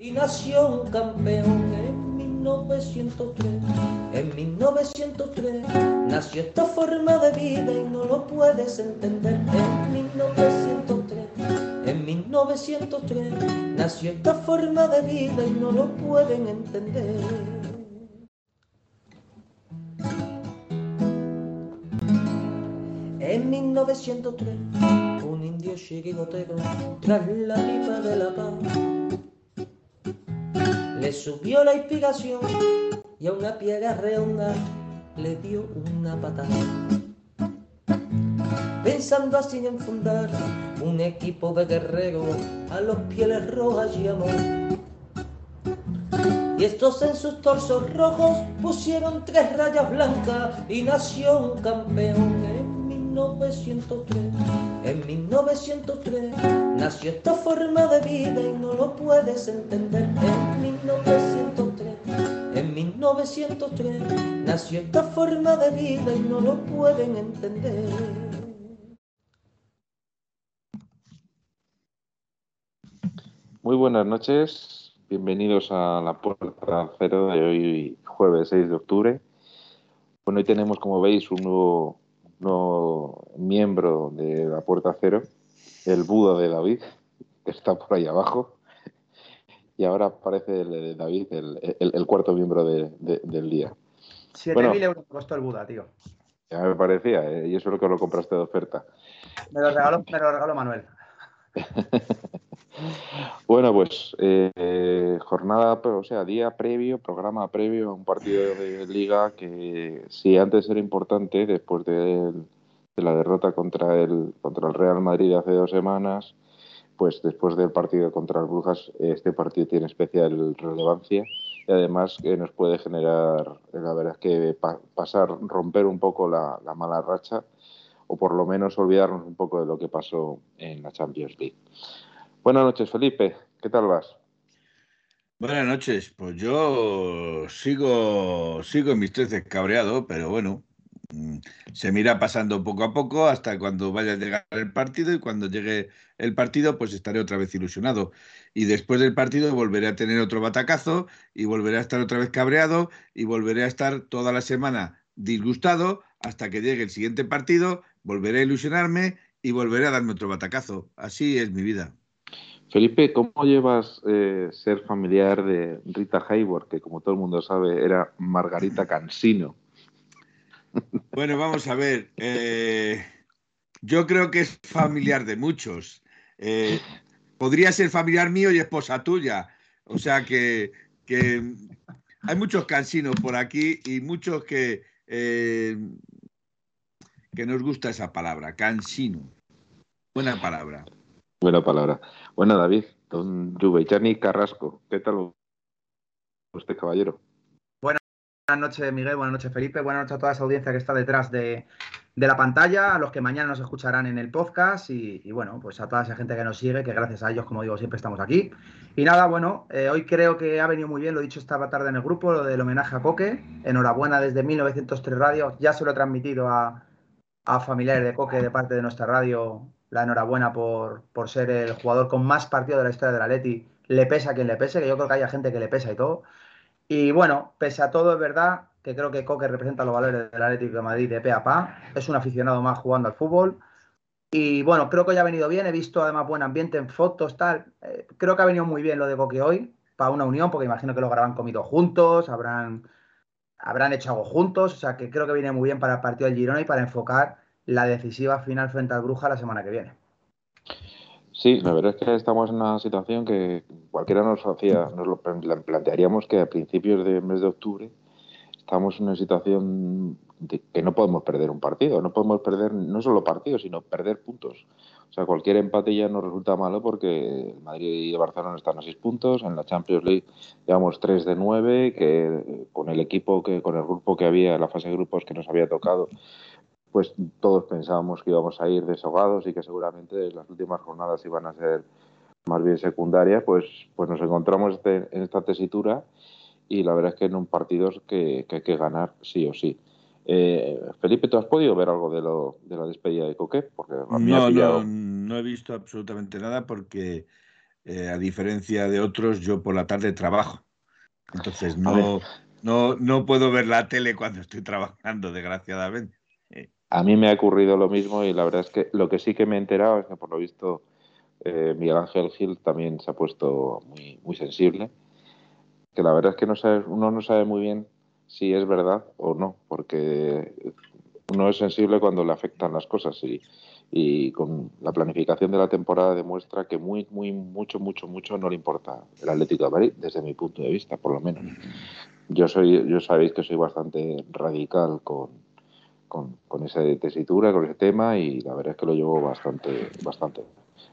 Y nació un campeón en 1903, en 1903 nació esta forma de vida y no lo puedes entender. En 1903, en 1903 nació esta forma de vida y no lo pueden entender. En 1903, un indio chirigotero tras la pipa de la paz le subió la inspiración y a una piedra redonda le dio una patada. Pensando así en fundar un equipo de guerreros a los pieles rojas amor. Y estos en sus torsos rojos pusieron tres rayas blancas y nació un campeón 1903. En 1903 nació esta forma de vida y no lo puedes entender. En 1903, en 1903 nació esta forma de vida y no lo pueden entender. Muy buenas noches, bienvenidos a la puerta cero de hoy, jueves 6 de octubre. Bueno, hoy tenemos, como veis, un nuevo, nuevo miembro de la puerta cero, el Buda de David, que está por ahí abajo. Y ahora aparece el de David, el, el- el cuarto miembro de- de- del día. 7.000 euros costó el Buda, tío. Ya me parecía, ¿eh? y eso es lo que lo compraste de oferta. Me lo regaló, me lo regaló Manuel. Bueno, pues eh, jornada, o sea, día previo, programa previo a un partido de liga que si antes era importante, después de, la derrota contra el, contra el Real Madrid hace dos semanas, pues después del partido contra el Brujas, este partido tiene especial relevancia y además que nos puede generar, la verdad que pa- pasar, romper un poco la mala racha o por lo menos olvidarnos un poco de lo que pasó en la Champions League. Buenas noches, Felipe. ¿Qué tal vas? Buenas noches, pues yo sigo, sigo en mis trece cabreado, pero bueno, mm, se me irá pasando poco a poco hasta cuando vaya a llegar el partido y cuando llegue el partido pues estaré otra vez ilusionado y después del partido volveré a tener otro batacazo y volveré a estar otra vez cabreado y volveré a estar toda la semana disgustado hasta que llegue el siguiente partido, volveré a ilusionarme y volveré a darme otro batacazo. Así es mi vida. Felipe, ¿cómo llevas eh, ser familiar de Rita Hayworth, que como todo el mundo sabe era Margarita Cansino? Bueno, vamos a ver. eh, yo creo que es familiar de muchos. Eh, podría ser familiar mío y esposa tuya. O sea que, que hay muchos cansinos por aquí y muchos que, eh, que nos gusta esa palabra, cansino. Buena palabra. Buena palabra. Bueno, David, don Yubeychani Carrasco, ¿qué tal usted, caballero? Buenas noches, Miguel. Buenas noches, Felipe. Buenas noches a toda esa audiencia que está detrás de, de la pantalla, a los que mañana nos escucharán en el podcast y, y, bueno, pues a toda esa gente que nos sigue, que gracias a ellos, como digo, siempre estamos aquí. Y nada, bueno, eh, hoy creo que ha venido muy bien, lo he dicho esta tarde en el grupo, lo del homenaje a Coque. Enhorabuena desde 1903 Radio. Ya se lo he transmitido a, a familiares de Coque de parte de nuestra radio. La enhorabuena por, por ser el jugador con más partidos de la historia del Atleti. Le pesa a quien le pese, que yo creo que haya gente que le pesa y todo. Y bueno, pese a todo, es verdad que creo que Coque representa los valores del Atlético de Madrid de pe a pa. Es un aficionado más jugando al fútbol. Y bueno, creo que ya ha venido bien. He visto además buen ambiente en fotos, tal. Eh, creo que ha venido muy bien lo de Coque hoy, para una unión, porque imagino que lo habrán comido juntos, habrán, habrán hecho algo juntos. O sea que creo que viene muy bien para el partido del Girona y para enfocar la decisiva final frente al Bruja la semana que viene. Sí, la verdad es que estamos en una situación que cualquiera nos hacía, nos lo plantearíamos que a principios del mes de octubre estamos en una situación que no podemos perder un partido, no podemos perder no solo partidos, sino perder puntos. O sea, cualquier empate ya nos resulta malo porque el Madrid y el Barcelona están a seis puntos, en la Champions League llevamos tres de nueve, que con el equipo, que con el grupo que había, la fase de grupos que nos había tocado, pues todos pensábamos que íbamos a ir desahogados y que seguramente las últimas jornadas iban a ser más bien secundarias, pues, pues nos encontramos este, en esta tesitura y la verdad es que en un partido que, que hay que ganar sí o sí. Eh, Felipe, ¿tú has podido ver algo de, lo, de la despedida de Coque? Porque no, pillado... no, no, he visto absolutamente nada porque eh, a diferencia de otros, yo por la tarde trabajo. Entonces no, no, no puedo ver la tele cuando estoy trabajando, desgraciadamente. A mí me ha ocurrido lo mismo y la verdad es que lo que sí que me he enterado es que por lo visto eh, Miguel Ángel Gil también se ha puesto muy, muy sensible. Que la verdad es que no sabe, uno no sabe muy bien si es verdad o no, porque uno es sensible cuando le afectan las cosas y, y con la planificación de la temporada demuestra que muy, muy, mucho, mucho, mucho no le importa el Atlético de Madrid, desde mi punto de vista, por lo menos. Yo soy, yo sabéis que soy bastante radical con, con, con esa tesitura, con ese tema, y la verdad es que lo llevo bastante, bastante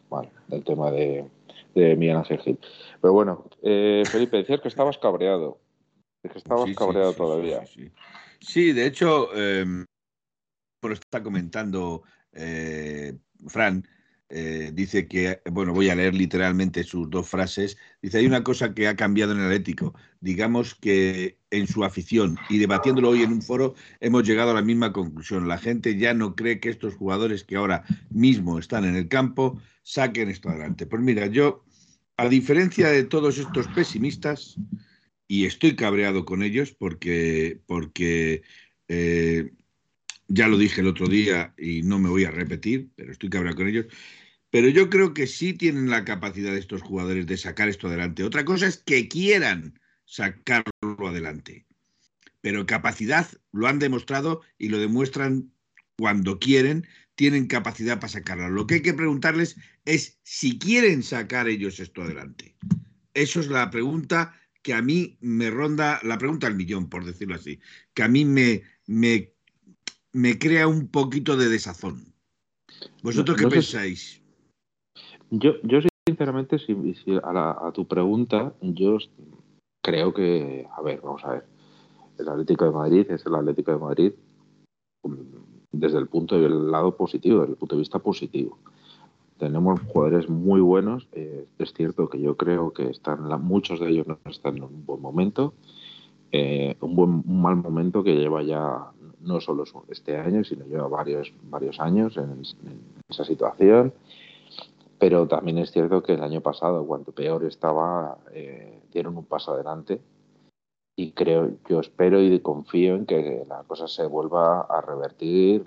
mal, del tema de, de Miguel Ángel Gil. Pero bueno, eh, Felipe, decías que estabas cabreado, que estabas Sí, sí, cabreado sí, todavía. Sí, de hecho, eh, por está comentando eh, Fran, eh, dice que, bueno, voy a leer literalmente sus dos frases. Dice, hay una cosa que ha cambiado en el Atlético. Digamos que en su afición y debatiéndolo hoy en un foro hemos llegado a la misma conclusión. La gente ya no cree que estos jugadores que ahora mismo están en el campo saquen esto adelante. Pues mira, yo, a diferencia de todos estos pesimistas, y estoy cabreado con ellos porque, porque eh, ya lo dije el otro día y no me voy a repetir, pero estoy cabreado con ellos. Pero yo creo que sí tienen la capacidad de estos jugadores de sacar esto adelante. Otra cosa es que quieran sacarlo adelante. Pero capacidad lo han demostrado y lo demuestran cuando quieren, tienen capacidad para sacarlo. Lo que hay que preguntarles es si quieren sacar ellos esto adelante. Eso es la pregunta que a mí me ronda, la pregunta al millón, por decirlo así, que a mí me, me, me crea un poquito de desazón. ¿Vosotros No- qué si- pensáis? Yo, yo sinceramente, si, si a, la- a tu pregunta, yo creo que, a ver, vamos a ver, el Atlético de Madrid es el Atlético de Madrid mm, desde el punto del lado positivo, desde el punto de vista positivo. Tenemos jugadores muy buenos, eh, es cierto que yo creo que están, muchos de ellos no están en un buen momento, eh, un, buen, un mal momento que lleva ya no solo este año, sino lleva varios, varios años en, en esa situación. Pero también es cierto que el año pasado, cuanto peor estaba, eh, dieron un paso adelante y creo, yo espero y confío en que la cosa se vuelva a revertir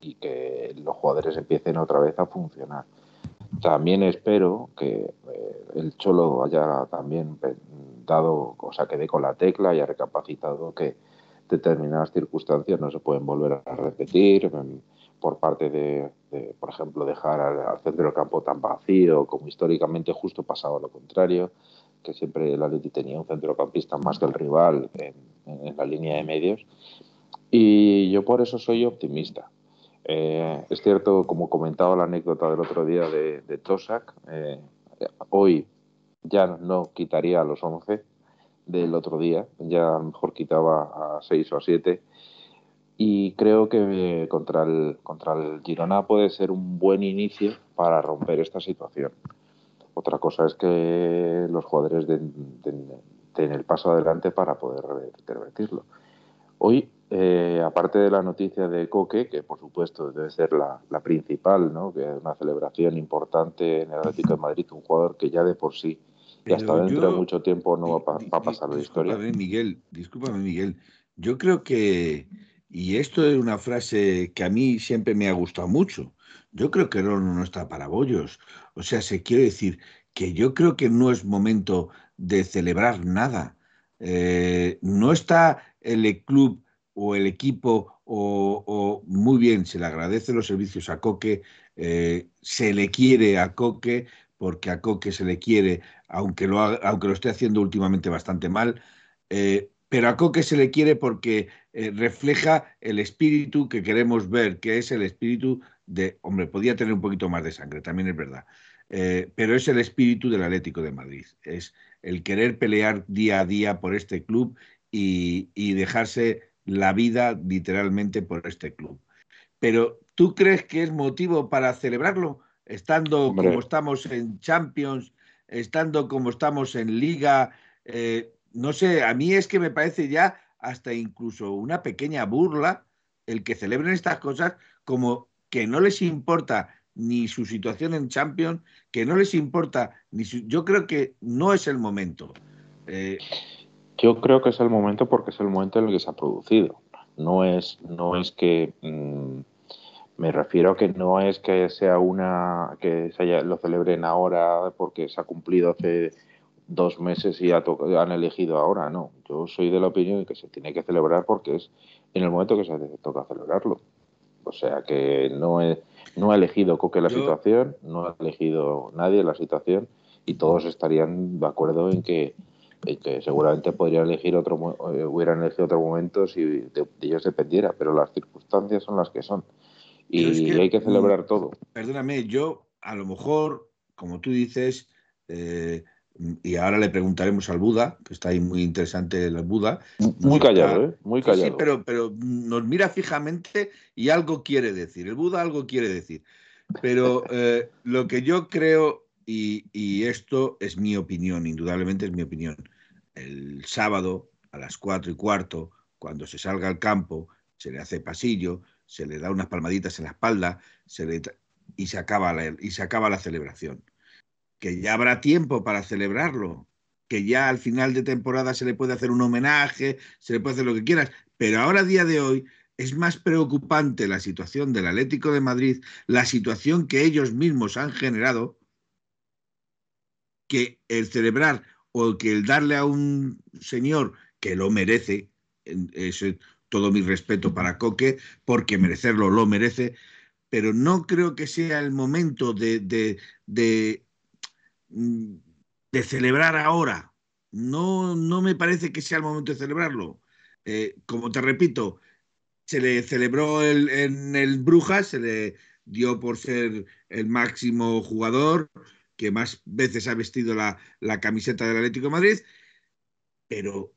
y que los jugadores empiecen otra vez a funcionar. También espero que eh, el Cholo haya también dado, o sea, que dé con la tecla y haya recapacitado que determinadas circunstancias no se pueden volver a repetir em, por parte de, de, por ejemplo, dejar al, al centro del campo tan vacío como históricamente justo pasaba lo contrario, que siempre el Atleti tenía un centrocampista más que el rival en, en- la línea de medios. Y yo por eso soy optimista. Eh, es cierto, como comentaba la anécdota del otro día de, de Tosak, eh, hoy ya no quitaría a los 11 del otro día, ya mejor quitaba a 6 o a 7 y creo que eh, contra el, contra el Girona puede ser un buen inicio para romper esta situación. Otra cosa es que los jugadores den, den- den el paso adelante para poder revertirlo. Hoy, eh, aparte de la noticia de Coque, que por supuesto debe ser la, la principal, ¿no? que es una celebración importante en el Atlético de Madrid, un jugador que ya de por sí y hasta Pero dentro yo- de mucho tiempo no va, a pasar la historia. Miguel, discúlpame, Miguel. Yo creo que, y esto es una frase que a mí siempre me ha gustado mucho, yo creo que el no está para bollos. O sea, se quiere decir que yo creo que no es momento de celebrar nada. Eh, no está el club o el equipo o, muy bien, se le agradece los servicios a Coque, eh, se le quiere a Coque, porque a Coque se le quiere aunque lo, aunque lo esté haciendo últimamente bastante mal, eh, pero a Coque se le quiere porque refleja el espíritu que queremos ver, que es el espíritu de, hombre, podía tener un poquito más de sangre, también es verdad, eh, pero es el espíritu del Atlético de Madrid, es el querer pelear día a día por este club y, y dejarse la vida literalmente por este club. Pero ¿tú crees que es motivo para celebrarlo? Estando Hombre. como estamos en Champions, estando como estamos en Liga, eh, no sé, a mí es que me parece ya hasta incluso una pequeña burla el que celebren estas cosas como que no les importa ni su situación en Champions, que no les importa, ni yo creo que no es el momento. Eh, yo creo que es el momento porque es el momento en el que se ha producido. No es, no es que mm, me refiero a que no es que sea una que se haya, lo celebren ahora porque se ha cumplido hace dos meses y han elegido ahora, no. Yo soy de la opinión de que se tiene que celebrar porque es en el momento que se toca celebrarlo. O sea que no, no ha elegido Coque la situación, no ha elegido nadie la situación y todos estarían de acuerdo en que, seguramente podrían elegir otro, eh, hubieran elegido otro momento si de, ellos dependiera, pero las circunstancias son las que son y hay que celebrar todo. Perdóname, yo a lo mejor, como tú dices, eh, y ahora le preguntaremos al Buda, que está ahí muy interesante el Buda. Muy callado, ¿eh? Muy callado. Sí, pero, pero nos mira fijamente y algo quiere decir. El Buda algo quiere decir. Pero eh, lo que yo creo, y, y, esto es mi opinión, indudablemente es mi opinión, el sábado a las cuatro y cuarto, cuando se salga al campo, se le hace pasillo, se le da unas palmaditas en la espalda se le, y, se acaba la, y se acaba la celebración que ya habrá tiempo para celebrarlo, que ya al final de temporada se le puede hacer un homenaje, se le puede hacer lo que quieras, pero ahora a día de hoy es más preocupante la situación del Atlético de Madrid, la situación que ellos mismos han generado, que el celebrar o que el darle a un señor que lo merece, es todo mi respeto para Coque, porque merecerlo lo merece, pero no creo que sea el momento de, de celebrar ahora. No, no me parece que sea el momento de celebrarlo. Eh, como te repito, se le celebró en el Brujas, se le dio por ser el máximo jugador que más veces ha vestido la, camiseta del Atlético de Madrid, pero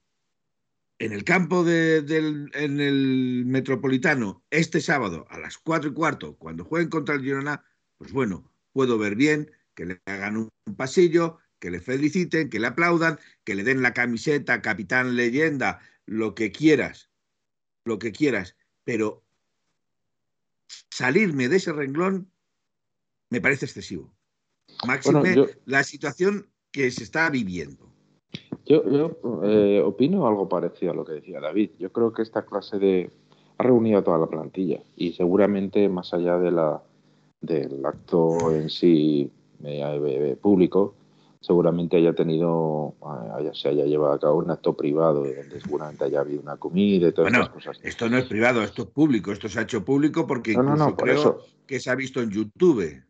en el campo del en el Metropolitano este sábado a las cuatro y cuarto, cuando jueguen contra el Girona, pues bueno, puedo ver bien que le hagan un pasillo, que le feliciten, que le aplaudan, que le den la camiseta, capitán leyenda, lo que quieras, lo que quieras, pero salirme de ese renglón me parece excesivo. Máxime la situación que se está viviendo. Yo, eh, opino algo parecido a lo que decía David. Yo creo que esta clase de ha reunido a toda la plantilla y seguramente más allá de la del acto en sí eh, público, seguramente haya tenido, haya, se haya llevado a cabo un acto privado donde seguramente haya habido una comida y todas esas cosas. Esto no es privado, esto es público, esto se ha hecho público porque incluso creo que se ha visto en YouTube.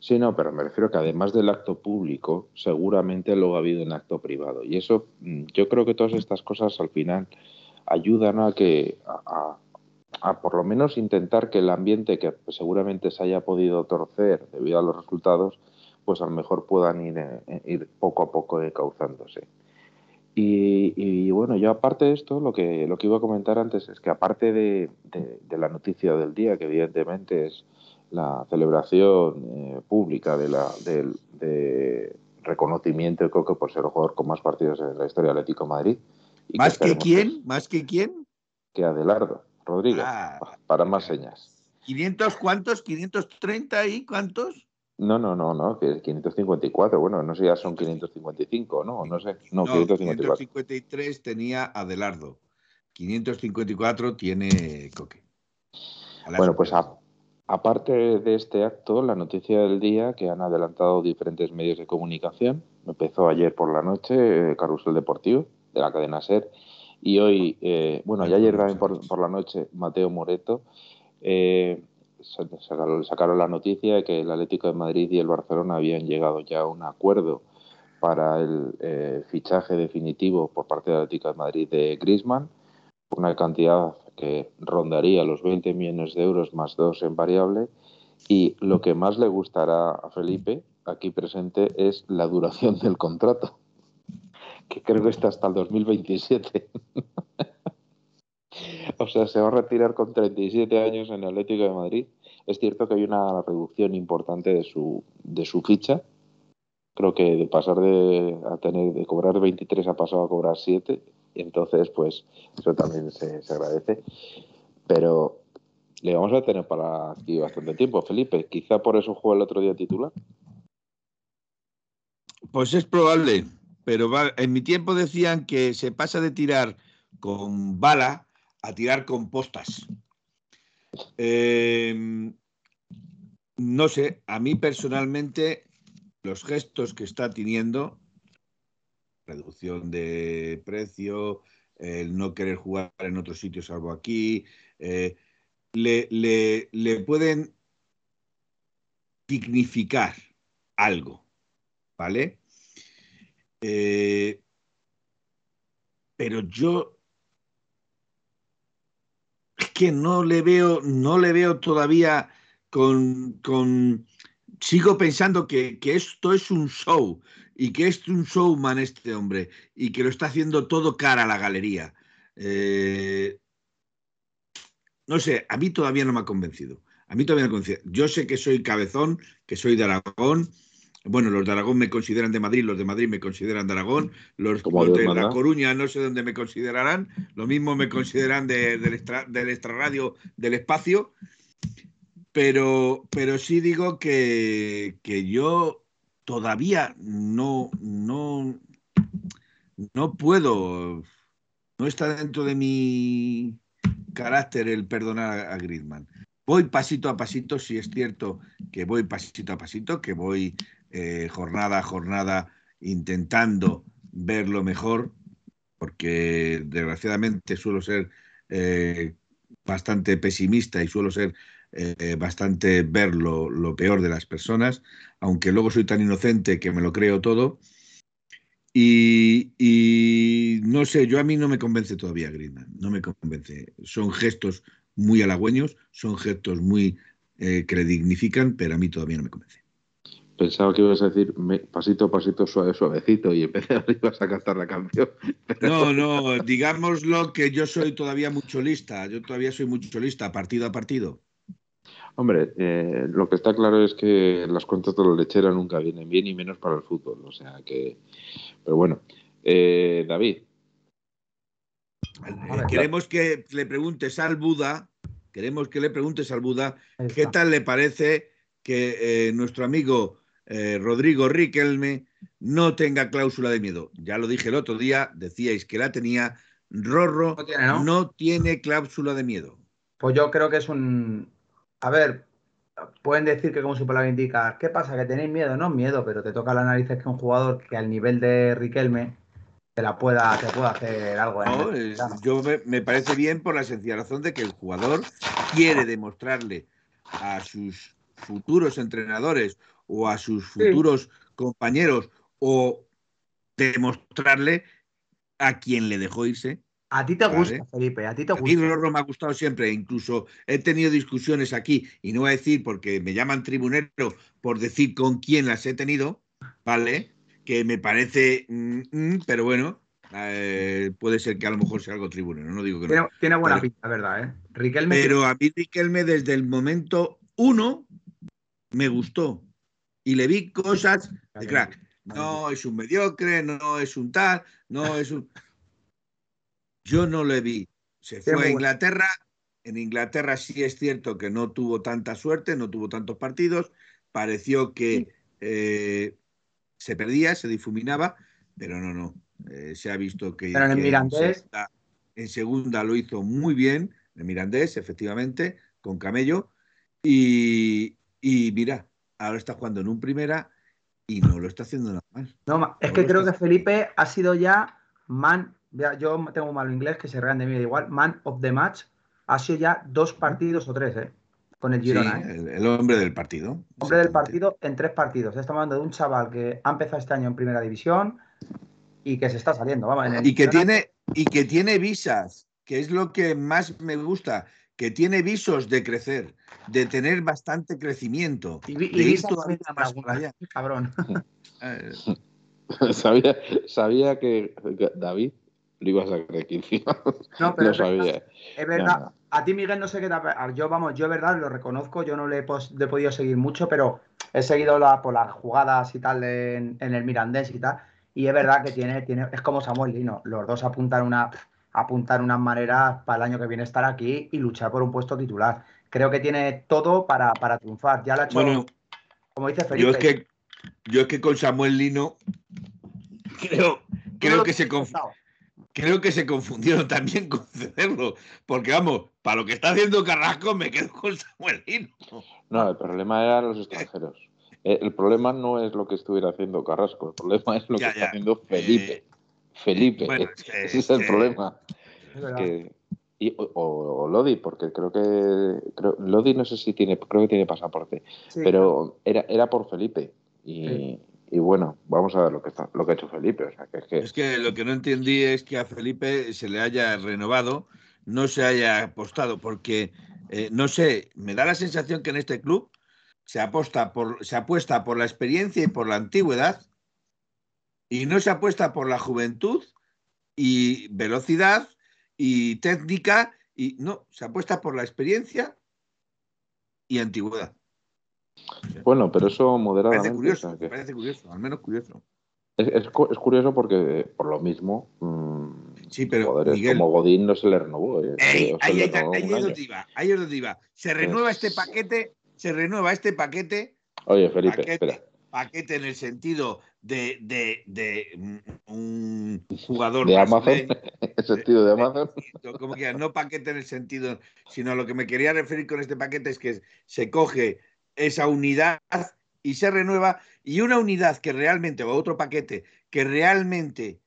Sí, no, pero me refiero que además del acto público, seguramente luego ha habido un acto privado. Y eso, mm, yo creo que todas estas cosas al final ayudan a que, a, a por lo menos intentar que el ambiente que seguramente se haya podido torcer debido a los resultados, pues a lo mejor puedan ir, eh, ir poco a poco decauzándose. Y, bueno, yo aparte de esto, lo que, lo que iba a comentar antes es que aparte de, la noticia del día, que evidentemente es la celebración eh, pública de la, de, reconocimiento de Coque por ser el jugador con más partidos en la historia del Atlético Madrid. ¿Más que, quién? ¿Más que quién? Que Adelardo Rodríguez, ah, para más señas. ¿500 cuántos? ¿530 y cuántos? No, no, no, no, que es 554. Bueno, no sé, ya son 555, ¿no? No sé. No, 554. 553 tenía Adelardo. 554 tiene Coque. Bueno, pues aparte de este acto, la noticia del día que han adelantado diferentes medios de comunicación, empezó ayer por la noche, eh, Carrusel Deportivo, de la cadena SER, y hoy, eh, bueno, ya ayer también por, por, la noche, Mateo Moreto, eh, sacaron, la noticia de que el Atlético de Madrid y el Barcelona habían llegado ya a un acuerdo para el eh, fichaje definitivo por parte del Atlético de Madrid de Griezmann, una cantidad que rondaría los 20 millones de euros más dos en variable. Y lo que más le gustará a Felipe, aquí presente, es la duración del contrato, que creo que está hasta el 2027. O sea, se va a retirar con 37 años en el Atlético de Madrid. Es cierto que hay una reducción importante de su, ficha. Creo que de pasar de, a tener, de cobrar 23 ha pasado a cobrar 7. Y entonces, pues, eso también se, agradece. Pero le vamos a tener para aquí bastante tiempo, Felipe. Quizá por eso juega el otro día titular. Pues es probable, pero en mi tiempo decían que se pasa de tirar con bala a tirar con postas. Em, no sé, a mí personalmente los gestos que está teniendo, reducción de precio, el no querer jugar en otro sitio salvo aquí, eh, le, le, pueden dignificar algo, ¿vale? Eh, pero yo que no le veo, no le veo todavía con, con sigo pensando que, esto es un show y que es un showman este hombre y que lo está haciendo todo cara a la galería. Eh, no sé, a mí todavía no me ha convencido. A mí todavía no me ha convencido. Yo sé que soy cabezón, que soy de Aragón. Bueno, los de Aragón me consideran de Madrid, los de Madrid me consideran de Aragón, los, de La Coruña no sé dónde me considerarán, lo mismo me consideran del, extra, del extrarradio del espacio, pero, pero sí digo que, que yo todavía no, no, no puedo, no está dentro de mi carácter el perdonar a Griezmann. Voy pasito a pasito, si es cierto que voy pasito a pasito, que voy eh, jornada a jornada intentando ver lo mejor, porque desgraciadamente suelo ser eh, bastante pesimista y suelo ser eh, bastante ver lo, peor de las personas, aunque luego soy tan inocente que me lo creo todo. Y, no sé, yo a mí no me convence todavía Griezmann, no me convence. Son gestos muy halagüeños, son gestos muy que le dignifican, pero a mí todavía no me convence. Pensaba que ibas a decir pasito a pasito, suave, suavecito, y empecé a ibas a cantar la canción. No, no, digámoslo que yo soy todavía mucho lista, yo todavía soy mucho lista, partido a partido. Hombre, eh, lo que está claro es que las cuentas de la lechera nunca vienen bien y menos para el fútbol. O sea que. Pero bueno. Eh, David. Eh, queremos que le preguntes al Buda. Queremos que le preguntes al Buda qué tal le parece que nuestro amigo Rodrigo Riquelme no tenga cláusula de miedo. Ya lo dije el otro día, decíais que la tenía. Rorro no tiene cláusula de miedo. Pues yo creo que es un, a ver, pueden decir que como su palabra indica, ¿qué pasa? ¿Que tenéis miedo? No miedo, pero te toca la nariz que un jugador que al nivel de Riquelme te la pueda, te pueda hacer algo. ¿eh? yo me, parece bien por la sencilla razón de que el jugador quiere demostrarle a sus futuros entrenadores o a sus futuros compañeros o demostrarle a quien le dejó irse a ti te gusta, Felipe, a ti te gusta. A mí Rorro me ha gustado siempre, incluso he tenido discusiones aquí, y no voy a decir porque me llaman tribunero por decir con quién las he tenido, ¿vale? Que me parece, mm, mm, pero bueno, eh, puede ser que a lo mejor sea algo tribunero, no digo que no. Tiene buena pinta, ¿verdad? Eh? Riquelme pero a mí Riquelme desde el momento uno me gustó y le vi cosas de crack. No es un mediocre, no es un tal, no es un... Yo no le vi. Se fue a Inglaterra. En Inglaterra sí es cierto que no tuvo tanta suerte, no tuvo tantos partidos. Pareció que eh, se perdía, se difuminaba, pero no, no. Eh, se ha visto que, pero en, Mirandés... en, segunda, lo hizo muy bien, en Mirandés, efectivamente, con Camello. Y, mira, ahora está jugando en un primera y no lo está haciendo nada mal. No, es que creo que Felipe ha sido ya man yo tengo malo inglés que se rean de mí igual. Man of the match ha sido ya dos partidos o tres, ¿eh? Con el Girona. ¿eh? el, hombre del partido. Hombre del partido en tres partidos. Estamos hablando de un chaval que ha empezado este año en primera división y que se está saliendo. y, que tiene, y que tiene visas, que es lo que más me gusta, que tiene visos de crecer, de tener bastante crecimiento. Y, y más Cabrón. Eh. sabía, sabía que David lo ibas a creer No, pero sabía. Es verdad. A ti, Miguel, no sé qué te Yo, vamos, yo, verdad, lo reconozco. Yo no le he, podido seguir mucho, pero he seguido la, por las jugadas y tal en, el Mirandés y tal. Y es verdad que tiene, tiene es como Samuel Lino. Los dos apuntan una apuntar unas maneras para el año que viene estar aquí y luchar por un puesto titular. creo que tiene todo para, para triunfar. Ya lo ha hecho, Bueno, como dice Felipe. yo es que yo es que con Samuel Lino creo, creo que se creo que se confundieron también con cederlo. Porque vamos, para lo que está haciendo Carrasco me quedo con Samuel Lino. No, el problema eran los extranjeros. Eh, El problema no es lo que estuviera haendo Carrasco, el problema es lo Ya, que ya. está haciendo Felipe. Eh, Felipe, bueno, es que- ese es el que- problema. Que, y- o, Lodi, porque creo que creo, Lodi no sé si tiene, creo que tiene pasaporte, Sí. pero era, era por Felipe. Y, Sí. y bueno, vamos a ver lo que está, lo que ha hecho Felipe. O sea, que es que Es que lo que no entendí es que a Felipe se le haya renovado, no se haya apostado, porque eh, no sé, me da la sensación que en este club se aposta por, se apuesta por la experiencia y por la antigüedad, y no se apuesta por la juventud y velocidad y técnica, y no, se apuesta por la experiencia y antigüedad. bueno, pero eso Me moderadamente. parece o curioso, sea, que- me parece curioso, al menos curioso. es, es cu- es curioso porque por lo mismo, mm, Sí, pero joder, Miguel, como Godín no se le renovó. eh, Ey, o se ahí, le ahí- es donde iba, ahí es donde iba. Se renueva este paquete, se renueva este paquete, Oye, Felipe, paquete, espera. Paquete en el sentido de, de, de, un jugador De Amazon, en sentido de Amazon. como que no paquete en el sentido, sino lo que me quería referir con este paquete es que se coge esa unidad y se renueva y una unidad que realmente, o otro paquete que realmente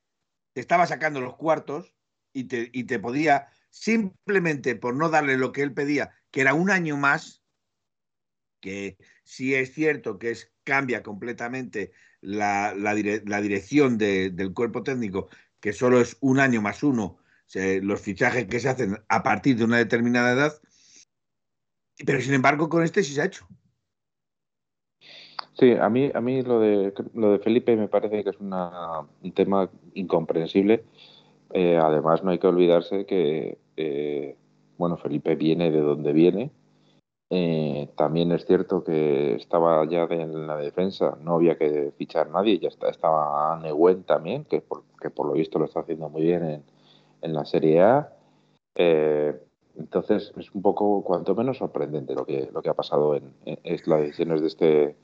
te estaba sacando los cuartos y te, y te podía, simplemente por no darle lo que él pedía, que era un año más, que sí es cierto que es, cambia completamente la, la dire- la dirección de- del cuerpo técnico, que solo es un año más uno, los fichajes que se hacen a partir de una determinada edad, pero sin embargo con este sí se ha hecho. Sí, a mí, a mí lo de lo de Felipe me parece que es un tema incomprensible. Eh, además, no hay que olvidarse que eh, bueno, Felipe viene de donde viene. Eh, también es cierto que estaba ya de- en la defensa, no había que fichar nadie, ya está, estaba Neguen también, que por, que por lo visto lo está haciendo muy bien en, en la Serie A. Eh, entonces es un poco, cuanto menos sorprendente lo que, lo que ha pasado en, en- en las decisiones de este, de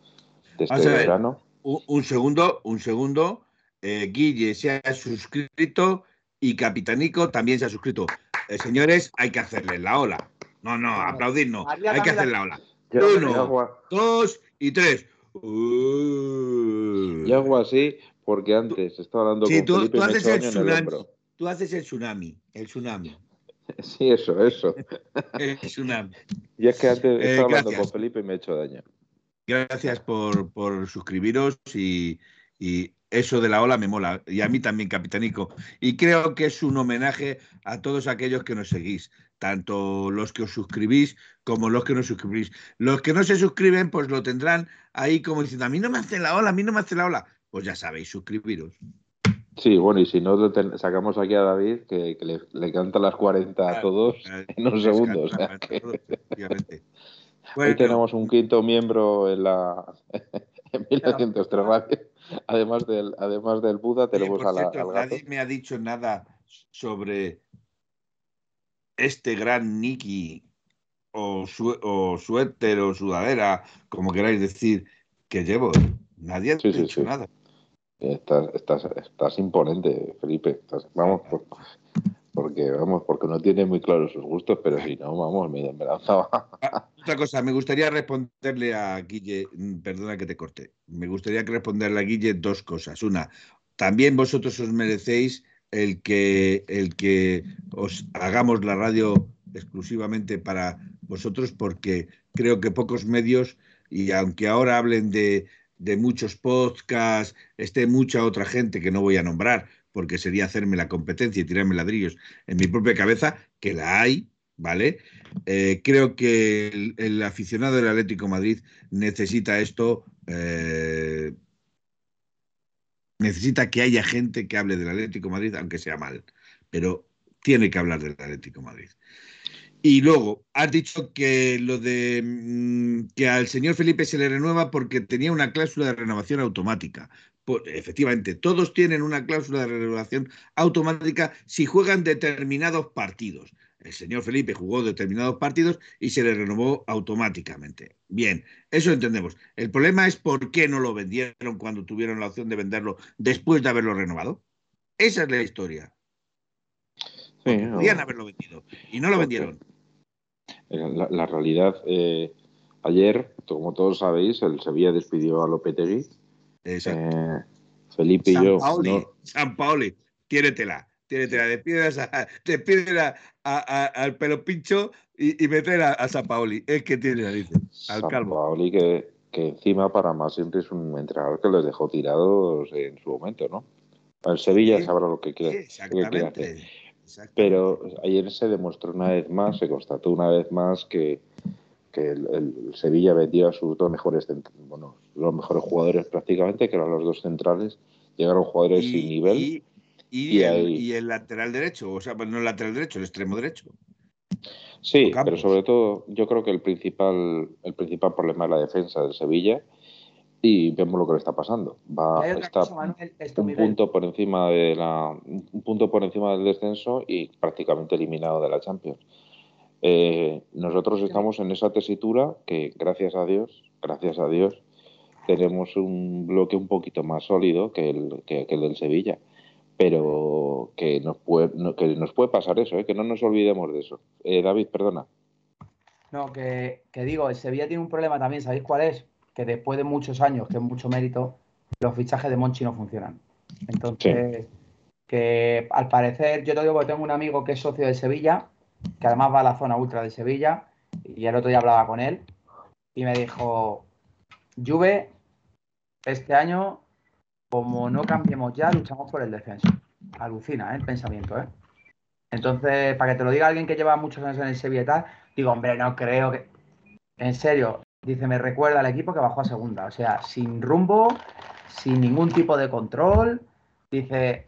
este verano. Un, un segundo, un segundo. Eh, Guille se ha suscrito y Capitanico también se ha suscrito. Eh, señores, hay que hacerle la ola. No, no, aplaudir no. Hay que hacer la- la ola. Uno. Dos y tres. Uh. yo hago así porque antes estaba hablando Sí, con tú- Felipe tú y me haces el tsunami. Tú haces el tsunami, el tsunami, Sí, eso, eso. el tsunami. Y es que antes Eh, estaba hablando gracias. con Felipe y me he hecho daño. Gracias por, por suscribiros y, y eso de la ola me mola. Y a mí también, Capitanico. Y creo que es un homenaje a todos aquellos que nos seguís, tanto los que os suscribís como los que no suscribís. Los que no se suscriben, pues lo tendrán ahí como diciendo, a mí no me hace la ola, a mí no me hace la ola. Pues ya sabéis, suscribiros. Sí, bueno, y si no, lo ten- sacamos aquí a David, que, que le, le canta las 40 a Claro, todos en un segundo. O sea, que Efectivamente. hoy tenemos un quinto miembro en la en 1903 Radio. Además del, además del Buda, tenemos por a la, cierto, al gato. nadie me ha dicho nada sobre este gran Nicky o, su- o suéter o sudadera, como queráis decir, que llevo. Nadie ha Sí, dicho sí. nada. Estás, estás, estás imponente, Felipe. Estás- vamos, por- porque vamos, porque no tiene muy claros sus gustos, pero si no, vamos, me, me lanzaba. Ah, Otra cosa, me gustaría responderle a Guille, mm, perdona que te corte, me gustaría que responderle a Guille dos cosas. Una, también vosotros os merecéis el que, el que os hagamos la radio exclusivamente para vosotros, porque creo que pocos medios, y aunque ahora hablen de, de muchos podcasts, esté mucha otra gente que no voy a nombrar, porque sería hacerme la competencia y tirarme ladrillos en mi propia cabeza, que la hay, ¿vale? Eh, creo que el, aficionado del Atlético Madrid necesita esto, eh, necesita que haya gente que hable del Atlético Madrid, aunque sea mal, pero tiene que hablar del Atlético Madrid. Y luego, has dicho que lo de mm, que al señor Felipe se le renueva porque tenía una cláusula de renovación automática. Pues, efectivamente, todos tienen una cláusula de renovación automática si juegan determinados partidos. El señor Felipe jugó determinados partidos y se le renovó automáticamente. Bien, eso entendemos. El problema es por qué no lo vendieron cuando tuvieron la opción de venderlo después de haberlo renovado. Esa es la historia. podrían haberlo vendido y no lo vendieron. La, realidad, eh, ayer, como todos sabéis, el Sevilla despidió a Lopetegui. Exacto. Eh, Felipe y yo. San Paoli, tiéretela tiene a, a, al pelo pincho y, y meter a, a San Paoli. Es que tiene narices, al San calvo. Paoli que, que encima para más siempre es un entrenador que les dejó tirados en su momento, ¿no? El Sevilla sabrá lo que quiere, hacer. Pero ayer se demostró una vez más, se constató una vez más que, que el, Sevilla vendió a sus dos mejores, bueno, los mejores jugadores prácticamente, que eran los dos centrales, llegaron jugadores sin nivel. Y, el, lateral derecho, o sea, pues no el lateral derecho, el extremo derecho. Sí, pero sobre todo yo creo que el principal, el principal problema es la defensa del Sevilla y vemos lo que le está pasando. Va a estar un punto por encima de la, un punto por encima del descenso y prácticamente eliminado de la Champions. Eh, nosotros estamos en esa tesitura que gracias a Dios, gracias a Dios, tenemos un bloque un poquito más sólido que el, que el del Sevilla pero que nos puede, que nos puede pasar eso, ¿eh? que no nos olvidemos de eso. Eh, David, perdona. No, que, digo, el Sevilla tiene un problema también, ¿sabéis cuál es? Que después de muchos años, que es mucho mérito, los fichajes de Monchi no funcionan. Entonces, que al parecer, yo te digo porque tengo un amigo que es socio de Sevilla, que además va a la zona ultra de Sevilla, y el otro día hablaba con él, y me dijo, Juve, este año como no cambiemos ya, luchamos por el descenso. Alucina ¿eh? el pensamiento, ¿eh? Entonces, para que te lo diga alguien que lleva muchos años en el Sevilla y tal, digo, hombre, no creo que. En serio, dice, me recuerda al equipo que bajó a segunda. O sea, sin rumbo, sin ningún tipo de control. Dice,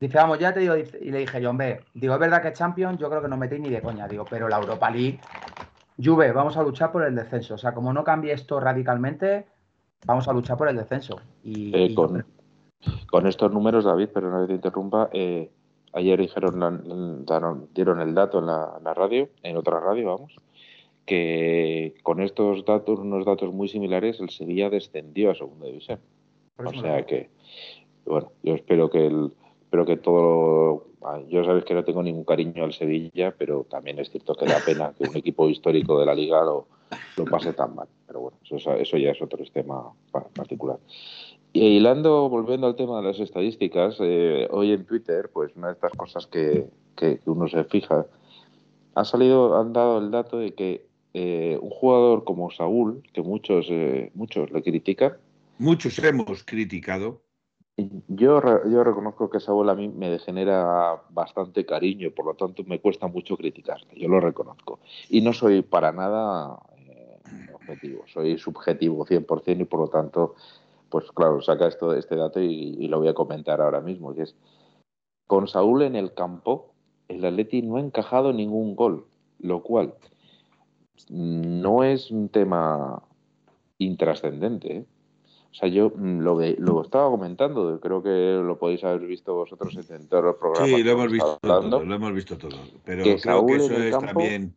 dice, vamos, ya te digo, y le dije yo, hombre, digo, es verdad que Champions, yo creo que no metí ni de coña, digo, pero la Europa League, Juve, vamos a luchar por el descenso. O sea, como no cambie esto radicalmente, vamos a luchar por el descenso. Y, eh, con, estos números, David, pero no te interrumpa, eh, ayer dijeron, dieron el dato en la, radio, en otra radio, vamos, que con estos datos, unos datos muy similares, el Sevilla descendió a segunda división. O sea que, bueno, yo espero que el, espero que todo ah, yo sabéis que no tengo ningún cariño al Sevilla, pero también es cierto que da pena que un equipo histórico de la liga lo, lo pase tan mal. Pero bueno, eso, eso ya es otro tema particular. Y hilando, volviendo al tema de las estadísticas, eh, hoy en Twitter, pues una de estas cosas que, que, uno se fija, ha salido, han dado el dato de que eh, un jugador como Saúl, que muchos, eh, muchos le critican. Muchos hemos criticado. Yo, yo reconozco que Saúl a mí me genera bastante cariño, por lo tanto me cuesta mucho criticarle, yo lo reconozco. Y no soy para nada objetivo, soy subjetivo 100% y por lo tanto, pues claro, saca esto, este dato y, lo voy a comentar ahora mismo, que es, con Saúl en el campo, el Atleti no ha encajado ningún gol, lo cual no es un tema intrascendente. ¿eh? O sea, yo mm, lo, lo estaba comentando, creo que lo podéis haber visto vosotros en todos los programas. Sí, lo hemos visto todo, lo hemos visto todo. Pero creo que eso es también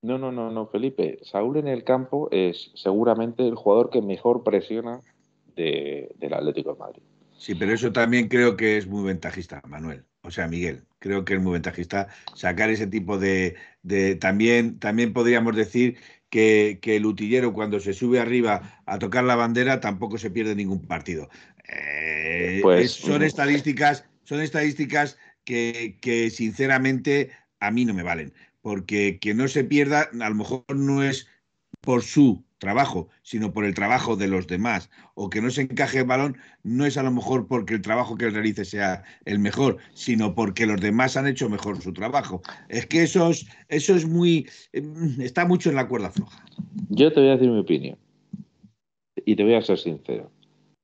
no, no, no, no, Felipe. Saúl en el campo es seguramente el jugador que mejor presiona del Atlético de Madrid. Sí, pero eso también creo que es muy ventajista, Manuel. O sea, Miguel, creo que es muy ventajista sacar ese tipo de. también, también podríamos decir que, el utillero, cuando se sube arriba a tocar la bandera, tampoco se pierde ningún partido. Eh, pues, son estadísticas, son estadísticas que, que sinceramente a mí no me valen porque que no se pierda a lo mejor no es por su trabajo, sino por el trabajo de los demás, o que no se encaje el balón no es a lo mejor porque el trabajo que él realice sea el mejor, sino porque los demás han hecho mejor su trabajo. Es que eso es, eso es muy, mm, está mucho en la cuerda floja. Yo te voy a decir mi opinión, y te voy a ser sincero.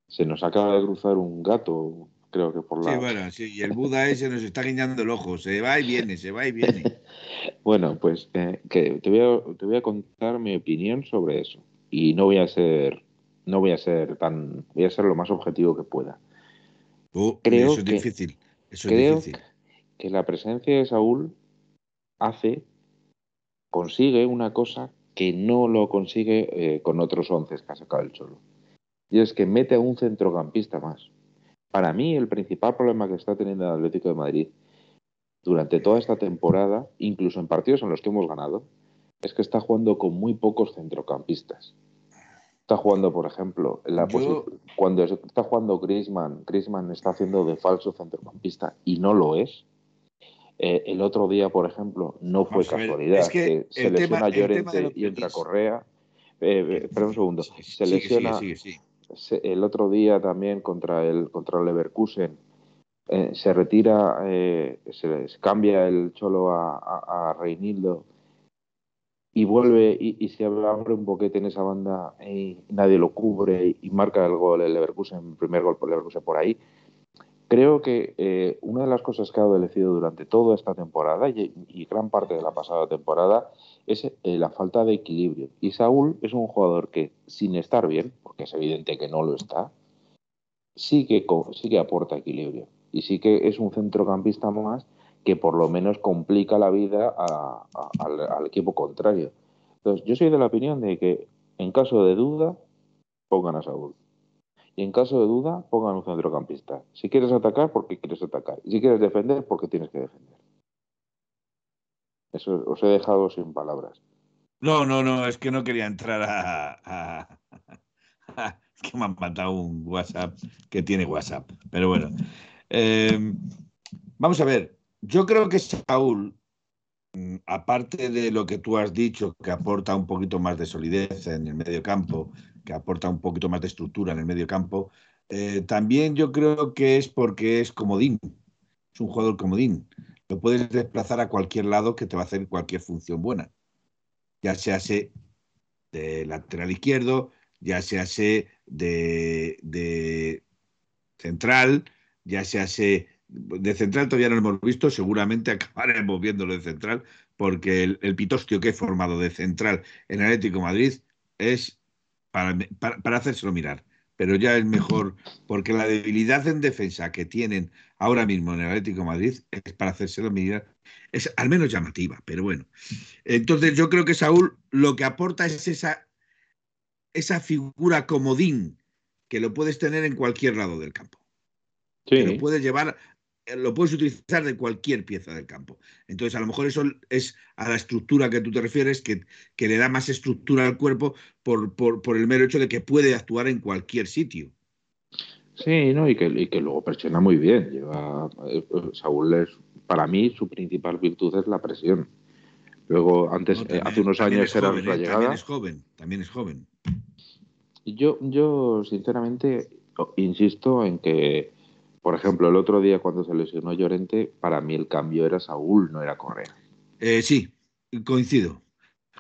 Se nos acaba de cruzar un gato, creo que por la... Sí, bueno, sí, y el Buda ese nos está guiñando el ojo, se va y viene, se va y viene. Bueno, pues eh, que te, voy a, te voy a contar mi opinión sobre eso. Y no voy a ser, no voy a ser tan, voy a ser lo más objetivo que pueda. creo eso es difícil. Eso creo que la presencia de Saúl hace, consigue una cosa que no lo consigue eh, con otros once que ha sacado el Cholo. Y es que mete a un centrocampista más. Para mí, el principal problema que está teniendo el Atlético de Madrid durante toda esta temporada, incluso en partidos en los que hemos ganado, es que está jugando con muy pocos centrocampistas. Está jugando, por ejemplo, la cuando está jugando Griezmann, Griezmann está haciendo de falso centrocampista y no lo es. Eh, el otro día, por ejemplo, no fue casualidad. que, se lesiona Llorente y entra Correa. Eh, eh, espera un segundo. Se lesiona. el otro día también contra el, contra el Leverkusen. Se retira, se, cambia el cholo a, Reinildo y vuelve y, se abre un boquete en esa banda y nadie lo cubre y marca el gol el Leverkusen, primer gol por Leverkusen por ahí. Creo que eh, una de las cosas que ha adolecido durante toda esta temporada y, gran parte de la pasada temporada es eh, la falta de equilibrio. Y Saúl es un jugador que, sin estar bien, porque es evidente que no lo está, sí que, sí que aporta equilibrio. Y sí que es un centrocampista más que por lo menos complica la vida al, equipo contrario. Entonces, yo soy de la opinión de que en caso de duda, pongan a Saúl. Y en caso de duda, pongan un centrocampista. Si quieres atacar, porque quieres atacar. Y si quieres defender, porque tienes que defender. Eso os he dejado sin palabras. No, no, no, es que no quería entrar a. es que me han mandado un WhatsApp que tiene WhatsApp. Pero bueno. Eh, vamos a ver. Yo creo que Saúl, mm, aparte de lo que tú has dicho, que aporta un poquito más de solidez en el medio campo, que aporta un poquito más de estructura en el medio campo, eh, también yo creo que es porque es comodín, es un jugador comodín. Lo puedes desplazar a cualquier lado que te va a hacer cualquier función buena, ya sea de lateral izquierdo, ya sea de, de central, ya sea de central todavía no lo hemos visto, seguramente acabaremos viéndolo de central, porque el, pitostio que he formado de central en Atlético Madrid es para, para, hacérselo mirar. Pero ya es mejor, porque la debilidad en defensa que tienen ahora mismo en el Atlético Madrid es para hacérselo mirar, es al menos llamativa, pero bueno. Entonces yo creo que Saúl lo que aporta es esa, esa figura comodín que lo puedes tener en cualquier lado del campo. Sí. lo puedes llevar eh, lo puedes utilizar de cualquier pieza del campo. Entonces, a lo mejor eso es a la estructura que tú te refieres, que, que le da más estructura al cuerpo por, por, el mero hecho de que puede actuar en cualquier sitio. Sí, ¿no? y, que, y que luego presiona muy bien. Lleva, eh, Saúl es, para mí, su principal virtud es la presión. Luego, antes, eh, hace unos años era la llegada. También es joven, también es joven. Yo, yo, sinceramente, insisto en que por ejemplo, el otro día cuando se lesionó Llorente, para mí el cambio era Saúl, no era Correa. Eh, sí, coincido.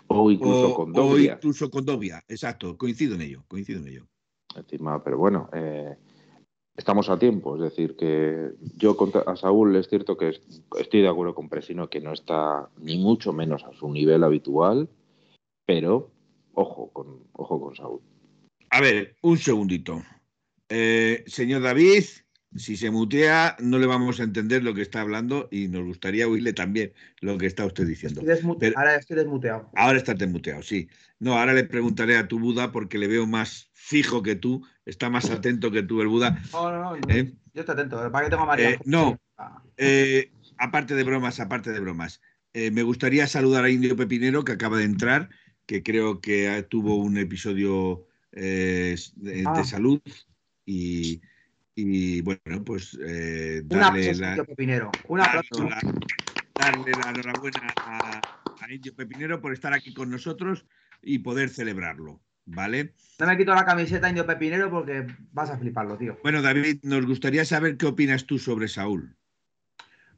O incluso con Dobia. O incluso con Dobia, exacto, coincido en ello, coincido en ello. Encima, pero bueno, eh, estamos a tiempo, es decir, que yo contra, a Saúl es cierto que estoy de acuerdo con Presino que no está ni mucho menos a su nivel habitual, pero ojo con, ojo con Saúl. A ver, un segundito. Eh, señor David, si se mutea, no le vamos a entender lo que está hablando y nos gustaría oírle también lo que está usted diciendo. ahora estoy desmuteado. Ahora está desmuteado, sí. No, ahora le preguntaré a tu Buda porque le veo más fijo que tú, está más atento que tú el Buda. No, no, no. ¿Eh? Yo estoy atento, ¿para qué tengo a María? Eh, no, eh, aparte de bromas, aparte de bromas. me gustaría saludar a Indio Pepinero que acaba de entrar, que creo que tuvo un episodio de ah. salud y y bueno, pues eh, darle, la, darle la enhorabuena a, Indio Pepinero por estar aquí con nosotros y poder celebrarlo. ¿Vale? No me quito la camiseta Indio Pepinero porque vas a fliparlo, tío. Bueno, David, nos gustaría saber qué opinas tú sobre Saúl.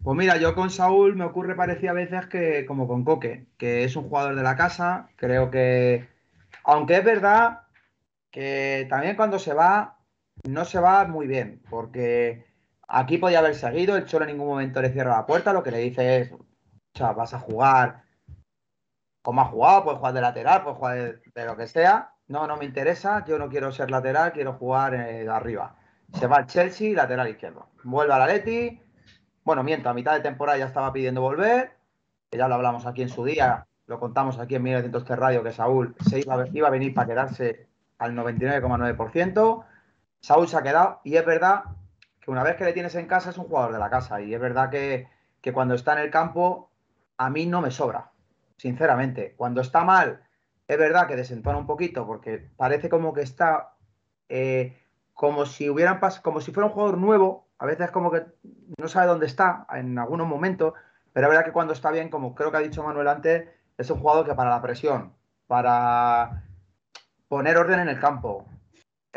Pues mira, yo con Saúl me ocurre parecía a veces que como con Coque, que es un jugador de la casa. Creo que, aunque es verdad que también cuando se va no se va muy bien, porque aquí podía haber seguido, el Cholo en ningún momento le cierra la puerta, lo que le dice es, o sea, vas a jugar como ha jugado, puedes jugar de lateral, puedes jugar de, lo que sea, no, no me interesa, yo no quiero ser lateral, quiero jugar eh, arriba. Se va al Chelsea, lateral izquierdo. Vuelve a la Leti, bueno, miento, a mitad de temporada ya estaba pidiendo volver, ya lo hablamos aquí en su día, lo contamos aquí en 1903 Radio, que Saúl se iba, iba a venir para quedarse al 99,9%. Saúl se ha quedado y es verdad que una vez que le tienes en casa es un jugador de la casa y es verdad que, que cuando está en el campo a mí no me sobra, sinceramente. Cuando está mal, es verdad que desentona un poquito porque parece como que está eh, como si hubieran como si fuera un jugador nuevo, a veces como que no sabe dónde está en algunos momentos, pero es verdad que cuando está bien, como creo que ha dicho Manuel antes, es un jugador que para la presión, para poner orden en el campo,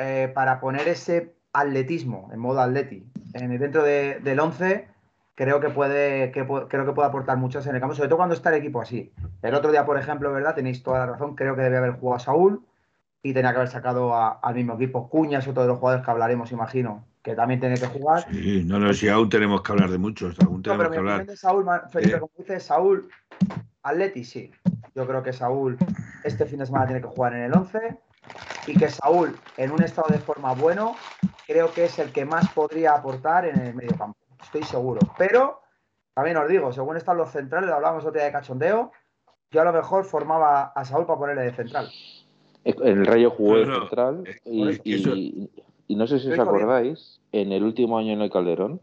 eh, para poner ese atletismo en modo atleti. Dentro del 11 creo que puede creo que puede aportar mucho en el campo sobre todo cuando está el equipo así. El otro día por ejemplo verdad tenéis toda la razón creo que debe haber jugado a Saúl y tenía que haber sacado al mismo equipo. Cuña es otro de los jugadores que hablaremos imagino que también tiene que jugar. Sí no no si aún tenemos que hablar de muchos aún tenemos que hablar. de Saúl Felipe eh. como Saúl Atleti sí. Yo creo que Saúl este fin de semana tiene que jugar en el 11 y que Saúl, en un estado de forma bueno, creo que es el que más podría aportar en el medio campo. Estoy seguro. Pero también os digo, según están los centrales, hablábamos otro día de cachondeo, yo a lo mejor formaba a Saúl para ponerle de central. En el Rayo jugó de central y, y, no sé si os acordáis, en el último año en el Calderón,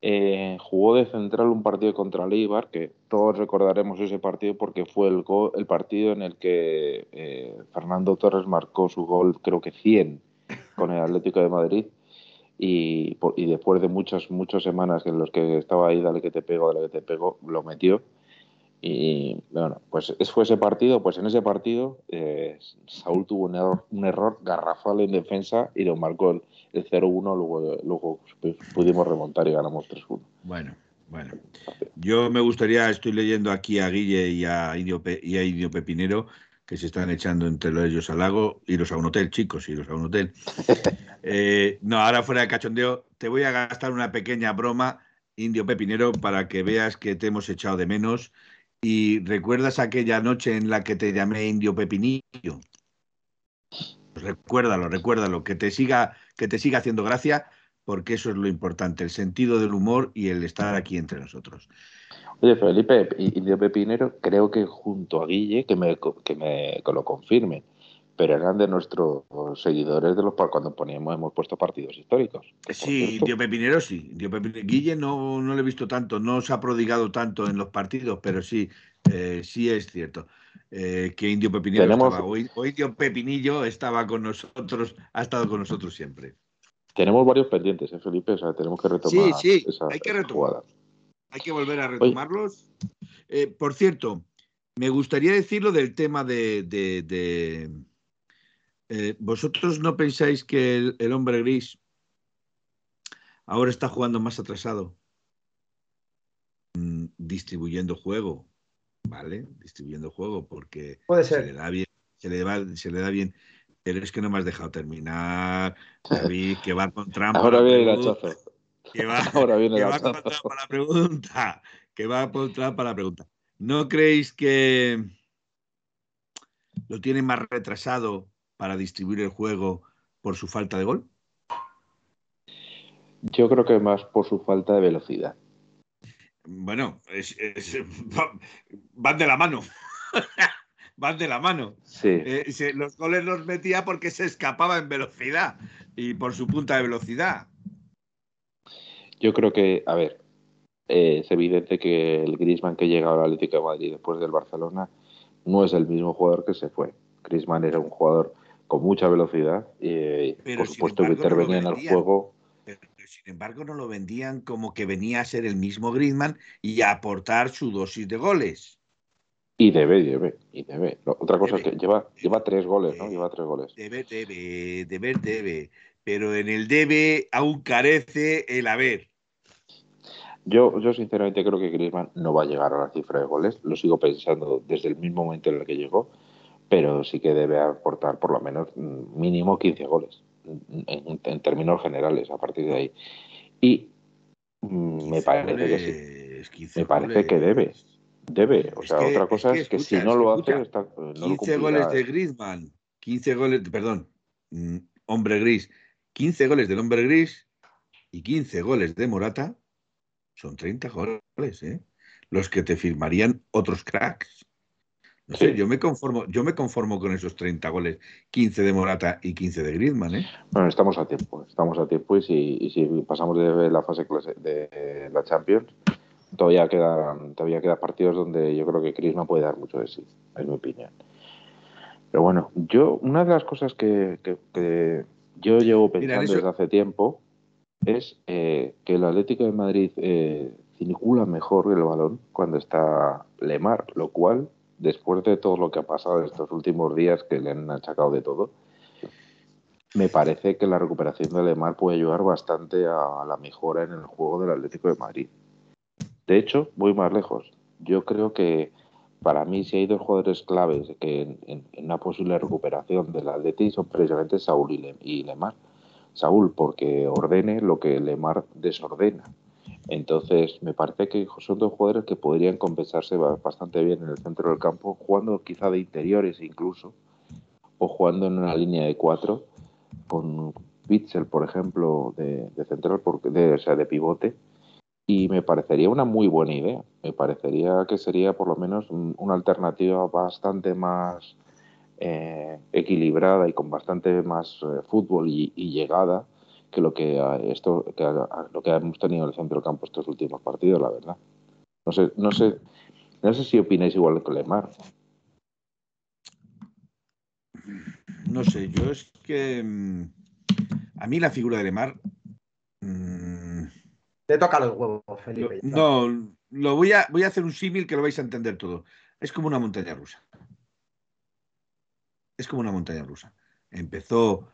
eh, jugó de central un partido contra Leibar, que todos recordaremos ese partido porque fue el, el partido en el que eh, Fernando Torres marcó su gol, creo que 100, con el Atlético de Madrid. Y, después de muchas, muchas semanas en los que estaba ahí, dale que te pego, dale que te pego, lo metió. Y bueno, pues fue ese partido, pues en ese partido eh, Saúl tuvo un error, un error garrafal en defensa y lo marcó el, el 0-1, luego, luego pudimos remontar y ganamos 3-1. Bueno, bueno. Yo me gustaría, estoy leyendo aquí a Guille y a Indio, y a Indio Pepinero, que se están echando entre ellos al lago, iros a un hotel, chicos, iros a un hotel. Eh, no, ahora fuera de cachondeo, te voy a gastar una pequeña broma, Indio Pepinero, para que veas que te hemos echado de menos. Y recuerdas aquella noche en la que te llamé Indio Pepinillo. Recuérdalo, recuérdalo, que te siga, que te siga haciendo gracia, porque eso es lo importante, el sentido del humor y el estar aquí entre nosotros. Oye, Felipe, Indio Pepinero, creo que junto a Guille, que me, que me lo confirme, pero eran de nuestros seguidores de los cuando poníamos, hemos puesto partidos históricos. Sí, Indio Pepinero sí. Guille no, no lo he visto tanto, no se ha prodigado tanto en los partidos, pero sí, eh, sí es cierto. Eh, que Indio Pepinillo estaba, hoy, Indio Pepinillo estaba con nosotros, ha estado con nosotros siempre. Tenemos varios pendientes, ¿eh, Felipe? O sea, tenemos que retomar. Sí, sí, hay que retomar. Hay que volver a retomarlos. Eh, por cierto, me gustaría decirlo del tema de. ¿Vosotros no pensáis que el hombre gris ahora está jugando más atrasado? Mm, distribuyendo juego ¿vale? Distribuyendo juego porque se le da bien, se le, se le da bien. Pero es que no me has dejado terminar, David, que va con trampa. Ahora viene el hachazo. Que va, Ahora viene que va con trampa la pregunta. Que va con trampa la pregunta. ¿No creéis que lo tiene más retrasado para distribuir el juego por su falta de gol? Yo creo que más por su falta de velocidad. Bueno, van de la mano. van de la mano. Eh, los goles los metía porque se escapaba en velocidad y por su punta de velocidad. Yo creo que, a ver, eh, es evidente que el Griezmann que llega al Atlético de Madrid después del Barcelona no es el mismo jugador que se fue. Griezmann era un jugador con mucha velocidad y, por supuesto, que intervenía en el juego sin embargo, no lo vendían como que venía a ser el mismo Griezmann y a aportar su dosis de goles. Y debe, debe, y debe. Otra cosa es que lleva, lleva tres goles, ¿no? Lleva tres goles. Debe, debe, debe, debe. Pero en el debe aún carece el haber. Yo, yo sinceramente creo que Griezmann no va a llegar a la cifra de goles. Lo sigo pensando desde el mismo momento en el que llegó. Pero sí que debe aportar por lo menos mm, mínimo 15 goles en, términos generales a partir de ahí. Y mm, me parece que sí. Me parece que debe. Debe. O sea, otra cosa es que, si no lo hace, está, 15 goles de Griezmann, 15 goles, perdón, mm, hombre gris, 15 goles del hombre gris y 15 goles de Morata, son 30 goles, ¿eh? los que te firmarían otros cracks. No sé, yo me conformo, yo me conformo con esos 30 goles, 15 de Morata y 15 de Griezmann, ¿eh? Bueno, estamos a tiempo, estamos a tiempo y si, si pasamos de la fase de la Champions, todavía quedan todavía quedan partidos donde yo creo que Griezmann puede dar mucho de sí, es mi opinión. Pero bueno, yo una de las cosas que, yo llevo pensando desde hace tiempo es eh, que el Atlético de Madrid eh, circula mejor el balón cuando está Lemar, lo cual después de todo lo que ha pasado estos últimos días, que le han achacado de todo, me parece que la recuperación de Lemar puede ayudar bastante a la mejora en el juego del Atlético de Madrid. De hecho, voy más lejos. Yo creo que para mí, si hay dos jugadores claves que en, una posible recuperación del Atlético son precisamente Saúl y, Lemar. Saúl, porque ordene lo que Lemar desordena. Entonces, me parece que son dos jugadores que podrían compensarse bastante bien en el centro del campo, jugando quizá de interiores incluso, o jugando en una línea de cuatro, con Witzel, por ejemplo, de, central, de, o sea, de pivote, y me parecería una muy buena idea. Me parecería que sería por lo menos una alternativa bastante más eh, equilibrada y con bastante más eh, fútbol y, llegada que lo que esto que lo que hemos tenido en el centro del campo estos últimos partidos, la verdad. No sé, no sé, no sé si opináis igual que Lemar. No sé, yo es que mm, a mí la figura de Lemar mm, te toca los huevos, Felipe. No, lo voy a, voy a hacer un símil que lo vais a entender todo. Es como una montaña rusa. Es como una montaña rusa. Empezó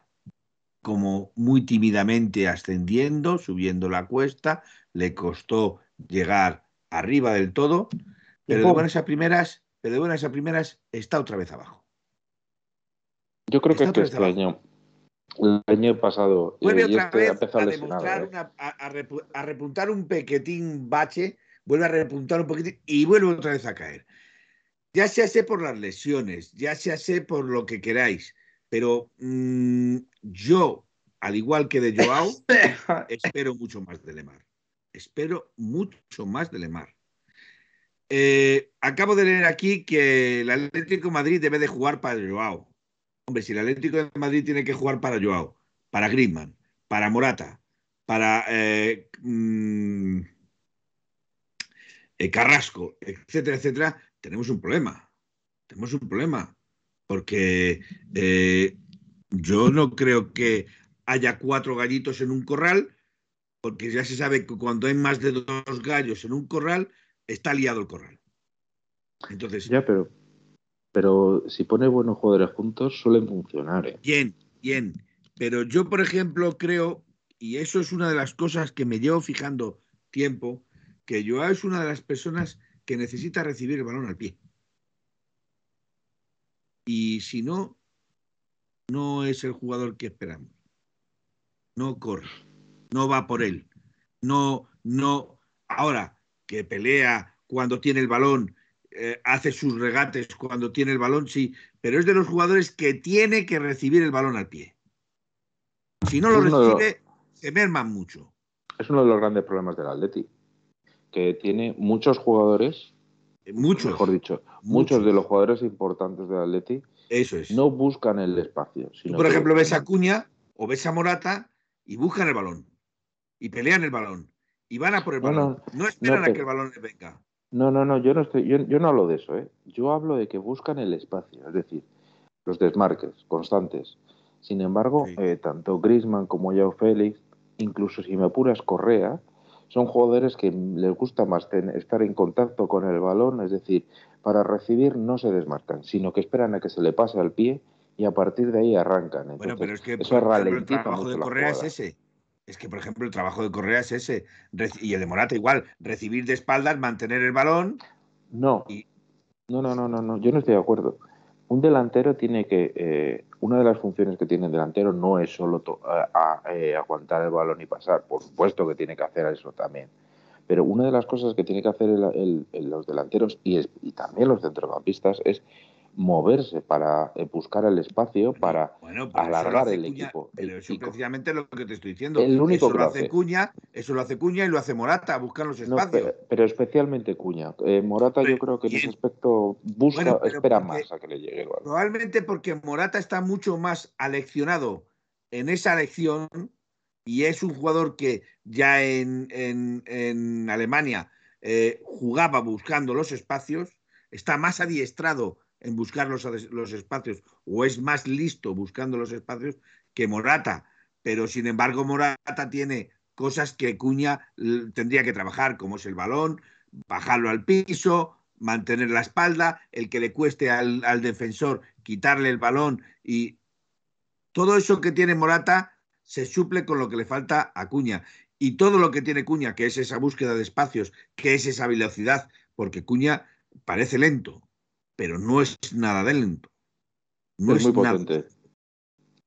como muy tímidamente ascendiendo, subiendo la cuesta, le costó llegar arriba del todo, pero de buenas a primeras, pero de buenas a primeras está otra vez abajo. Yo creo que este año, el año pasado, vuelve eh, otra vez a, demostrar ¿eh? a, repuntar un pequetín bache, vuelve a repuntar un poquitín y vuelve otra vez a caer. Ya se hace por las lesiones, ya se hace por lo que queráis, pero mm, yo, al igual que de Joao, espero mucho más de Lemar. Espero mucho más de Lemar. Eh, acabo de leer aquí que el Atlético Madrid debe de jugar para Joao. Hombre, si el Atlético de Madrid tiene que jugar para Joao, para Griezmann, para Morata, para eh, mm, eh, Carrasco, etcétera, etcétera, tenemos un problema. Tenemos un problema. Porque eh, yo no creo que haya cuatro gallitos en un corral, porque ya se sabe que cuando hay más de dos gallos en un corral, está liado el corral. Entonces. Ya, pero pero si pone buenos jugadores juntos suelen funcionar. ¿eh? Bien, bien. Pero yo, por ejemplo, creo, y eso es una de las cosas que me llevo fijando tiempo, que Joao es una de las personas que necesita recibir el balón al pie. Y si no, no es el jugador que esperamos. No corre, no va por él. No, no. Ahora que pelea cuando tiene el balón, eh, hace sus regates cuando tiene el balón, sí, pero es de los jugadores que tiene que recibir el balón al pie. Si no lo recibe, se merman mucho. Es uno de los grandes problemas del Atleti, que tiene muchos jugadores, muchos, mejor dicho, muchos, de los jugadores importantes del Atleti Eso es. no buscan el espacio. por ejemplo, ves a Cuña o ves a Morata y buscan el balón y pelean el balón y van a por el balón. No, esperan a que el balón les venga. No, no, no, yo no estoy, yo, no hablo de eso, ¿eh? Yo hablo de que buscan el espacio, es decir, los desmarques constantes. Sin embargo, eh, tanto Grisman como Yao Félix, incluso si me apuras Correa, son jugadores que les gusta más estar en contacto con el balón, es decir, para recibir no se desmarcan, sino que esperan a que se le pase al pie y a partir de ahí arrancan. bueno, pero es que eso el trabajo de Correa es ese. Es que, por ejemplo, el trabajo de Correa es ese. Y el de Morata igual. Recibir de espaldas, mantener el balón. No. No, no, no, no, no. Yo no estoy de acuerdo. Un delantero tiene que. Eh, una de las funciones que tiene el delantero no es solo eh, aguantar el balón y pasar. Por supuesto que tiene que hacer eso también. Pero una de las cosas que tiene que hacer los delanteros y, y también los centrocampistas es moverse, para eh, buscar el espacio, para alargar el equipo. Pero eso precisamente lo que te estoy diciendo. El único eso lo hace, Cuña, eso lo hace Cuña y lo hace Morata, buscar los espacios. pero, especialmente Cuña. Eh, Morata yo creo que en ese aspecto busca, espera más a que le llegue el balón. Probablemente porque Morata está mucho más aleccionado en esa lección y es un jugador que ya en, en, Alemania eh, jugaba buscando los espacios, está más adiestrado en buscar los, los, espacios o es más listo buscando los espacios que Morata. Pero sin embargo, Morata tiene cosas que Cuña tendría que trabajar, como es el balón, bajarlo al piso, mantener la espalda, el que le cueste al, al defensor quitarle el balón y todo eso que tiene Morata se suple con lo que le falta a Cuña. Y todo lo que tiene Cuña, que es esa búsqueda de espacios, que es esa velocidad, porque Cuña parece lento, pero no es nada de lento. No es, muy potente.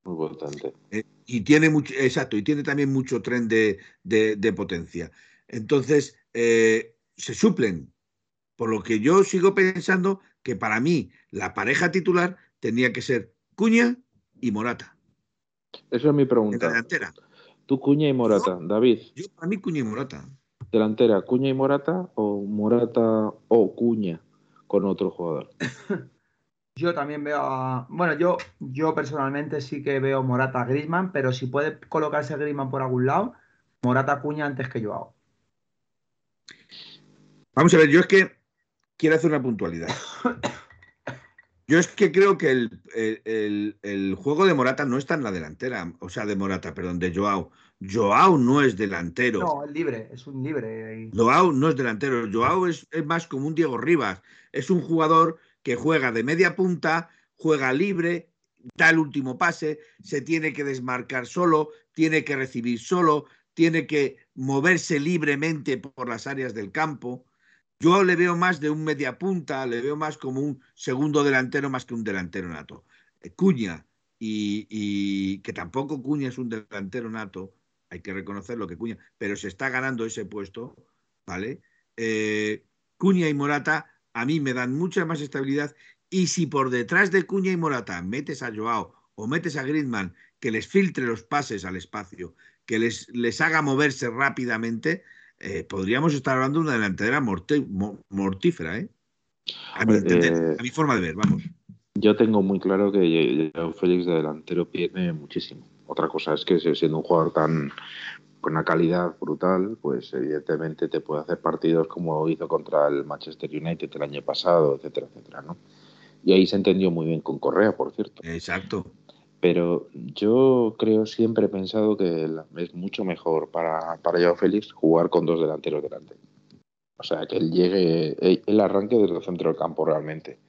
Muy potente. Eh, y tiene mucho, exacto, y tiene también mucho tren de, potencia. Entonces, eh, se suplen. Por lo que yo sigo pensando que para mí la pareja titular tenía que ser Cuña y Morata. Esa es mi pregunta. delantera. ¿Tú Cuña y Morata, David? Yo para mí Cuña y Morata. ¿Delantera Cuña y Morata o Morata o Cuña con otro jugador? Yo también veo a... Bueno, yo, yo personalmente sí que veo Morata Grisman, pero si puede colocarse Grisman por algún lado, Morata Cuña antes que yo hago. Vamos a ver, yo es que quiero hacer una puntualidad. Yo es que creo que el, juego de Morata no está en la delantera, o sea, de Morata, perdón, de Joao. Joao no es delantero. No, es libre, es un libre. Joao no es delantero, Joao es, es más como un Diego Rivas. Es un jugador que juega de media punta, juega libre, da el último pase, se tiene que desmarcar solo, tiene que recibir solo, tiene que moverse libremente por las áreas del campo. Yo le veo más de un media punta, le veo más como un segundo delantero más que un delantero nato. Eh, Cuña, y, que tampoco Cuña es un delantero nato, hay que reconocer lo que Cuña, pero se está ganando ese puesto, ¿vale? Eh, Cuña y Morata a mí me dan mucha más estabilidad y si por detrás de Cuña y Morata metes a Joao o metes a Griezmann que les filtre los pases al espacio, que les, les haga moverse rápidamente, eh, podríamos estar hablando de una delantera mortífera, ¿eh? A mi, eh, a mi, forma de ver, vamos. Yo tengo muy claro que Félix de delantero pierde muchísimo. Otra cosa es que siendo un jugador tan con una calidad brutal, pues evidentemente te puede hacer partidos como hizo contra el Manchester United el año pasado, etcétera, etcétera, ¿no? Y ahí se entendió muy bien con Correa, por cierto. Exacto. Pero yo creo, siempre he pensado que es mucho mejor para, para Joao Félix jugar con dos delanteros delante. O sea, que él llegue, el arranque desde el centro del campo realmente.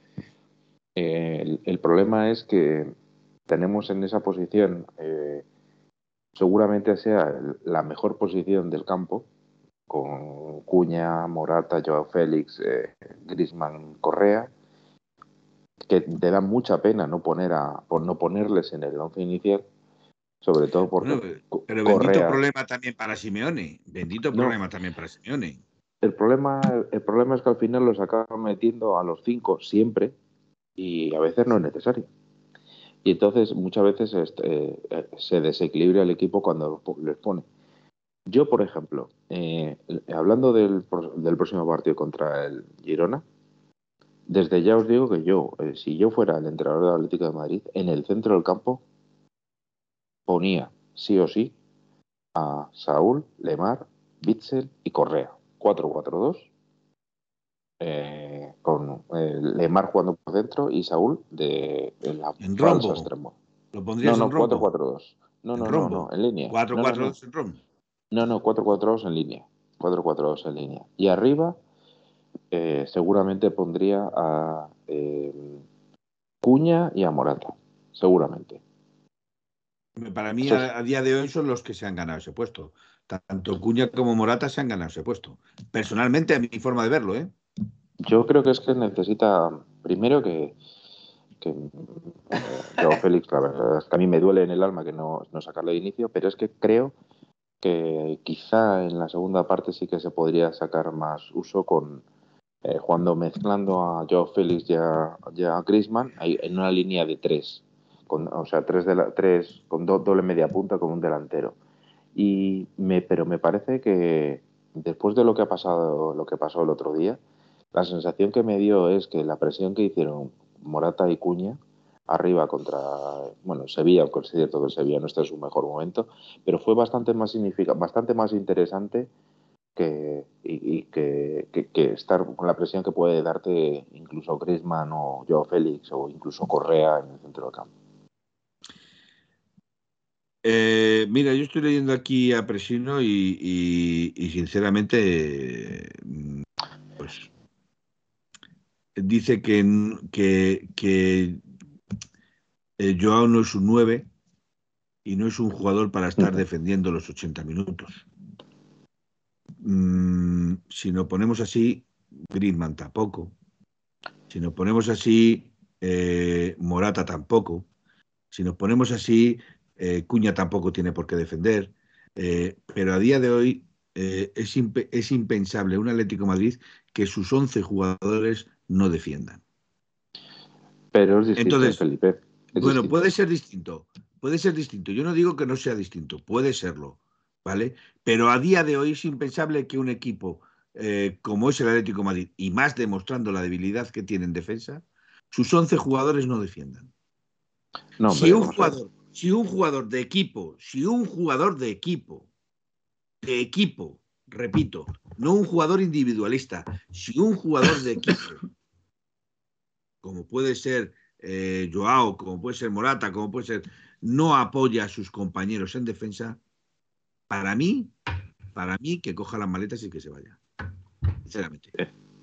el, problema es que tenemos en esa posición, eh, seguramente sea la mejor posición del campo, con Cuña, Morata, Joao Félix, eh, Grisman, Correa, que te da mucha pena no poner a por no ponerles en el once inicial, sobre todo porque pero bendito problema también para Simeone, bendito problema también para Simeone. El problema, el problema es que al final los acaban metiendo a los cinco siempre y a veces no es necesario. Y entonces muchas veces este, se desequilibra el equipo cuando les pone. Yo, por ejemplo, eh, hablando del, del próximo partido contra el Girona, desde ya os digo que yo, eh, si yo fuera el entrenador del Atlético de Madrid, en el centro del campo ponía sí o sí a Saúl, Lemar, Bitzel y Correa. 4-4-2. Eh, con eh, Lemar jugando por dentro y Saúl de, la en falsa extremo. ¿Lo pondrías no, no, 4-4-2. No, no, no, no, en línea. 4-4-2 en rombo. No, no, 4-4-2 en línea. 4-4-2 en línea. Y arriba eh, seguramente pondría a eh, Cuña y a Morata, seguramente. Para mí, a, día de hoy son los que se han ganado ese puesto. Tanto Cuña como Morata se han ganado ese puesto. Personalmente, a mi forma de verlo, ¿eh? Yo creo que es que necesita, primero que, que eh, Félix, la verdad es que a mí me duele en el alma que no, no sacarle de inicio, pero es que creo que quizá en la segunda parte sí que se podría sacar más uso con, eh, jugando mezclando a Joe Félix y a, Griezmann en una línea de tres, o sea, tres, de tres con doble media punta con un delantero. Y me, pero me parece que después de lo que ha pasado, lo que pasó el otro día, la sensación que me dio es que la presión que hicieron Morata y Cuña arriba contra, bueno, Sevilla, aunque es cierto que Sevilla no está en su mejor momento, pero fue bastante más bastante más interesante que, y, que, estar con la presión que puede darte incluso Griezmann o Joao Félix o incluso Correa en el centro del campo. Eh, mira, yo estoy leyendo aquí a Presino y, sinceramente, pues dice que, que, que eh, Joao no es un 9 y no es un jugador para estar defendiendo los 80 minutos. Mm, si nos ponemos así, Griezmann tampoco. Si nos ponemos así, eh, Morata tampoco. Si nos ponemos así, eh, Cuña tampoco tiene por qué defender. pero a día de hoy es, es, impensable un Atlético Madrid que sus 11 jugadores no defiendan. Pero es distinto, Entonces, Felipe. bueno, puede ser distinto, puede ser distinto. Yo no digo que no sea distinto, puede serlo, ¿vale? Pero a día de hoy es impensable que un equipo eh, como es el Atlético Madrid, y más demostrando la debilidad que tiene en defensa, sus 11 jugadores no defiendan. si, un jugador, si un jugador de equipo, si un jugador de equipo, de equipo, repito, no un jugador individualista, si un jugador de equipo como puede ser eh, Joao, como puede ser Morata, como puede ser, no apoya a sus compañeros en defensa, para mí, para mí que coja las maletas y que se vaya. Sinceramente.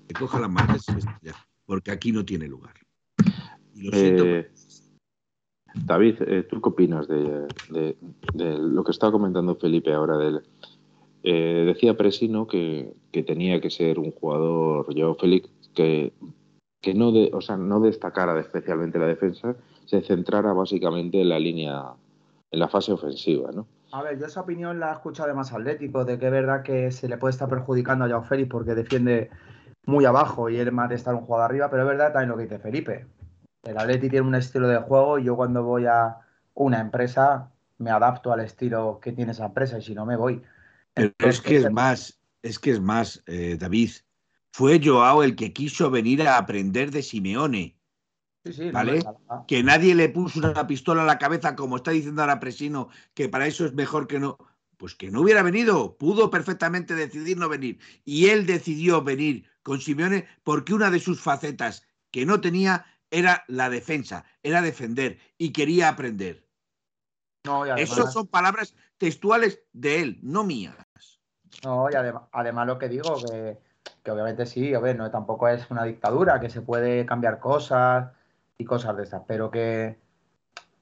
Que coja las maletas y que se vaya. Porque aquí no tiene lugar. Eh, David, eh, ¿tú qué opinas de, lo que estaba comentando Felipe ahora? Del, decía Presino que, que, tenía que ser un jugador, Joao Félix, que que no, de, o sea, no destacara especialmente la defensa, se centrara básicamente en la línea, en la fase ofensiva, ¿no? A ver, yo esa opinión la he escuchado de más Atlético, de que es verdad que se le puede estar perjudicando a Joao Félix porque defiende muy abajo y él más de estar un jugador arriba, pero es verdad también lo que dice Felipe. El Atleti tiene un estilo de juego y yo cuando voy a una empresa me adapto al estilo que tiene esa empresa y si no me voy. Pero es que es más, es que es más, eh, David, fue Joao el que quiso venir a aprender de Simeone. ¿Vale? que nadie le puso una pistola a la cabeza, como está diciendo ahora Presino, que para eso es mejor que no. Pues que no hubiera venido, pudo perfectamente decidir no venir. Y él decidió venir con Simeone porque una de sus facetas que no tenía era la defensa, era defender y quería aprender. No, Esas son palabras textuales de él, no mías. No, y además lo que digo, que que obviamente sí, a ver, no, tampoco es una dictadura, que se puede cambiar cosas y cosas de esas, pero que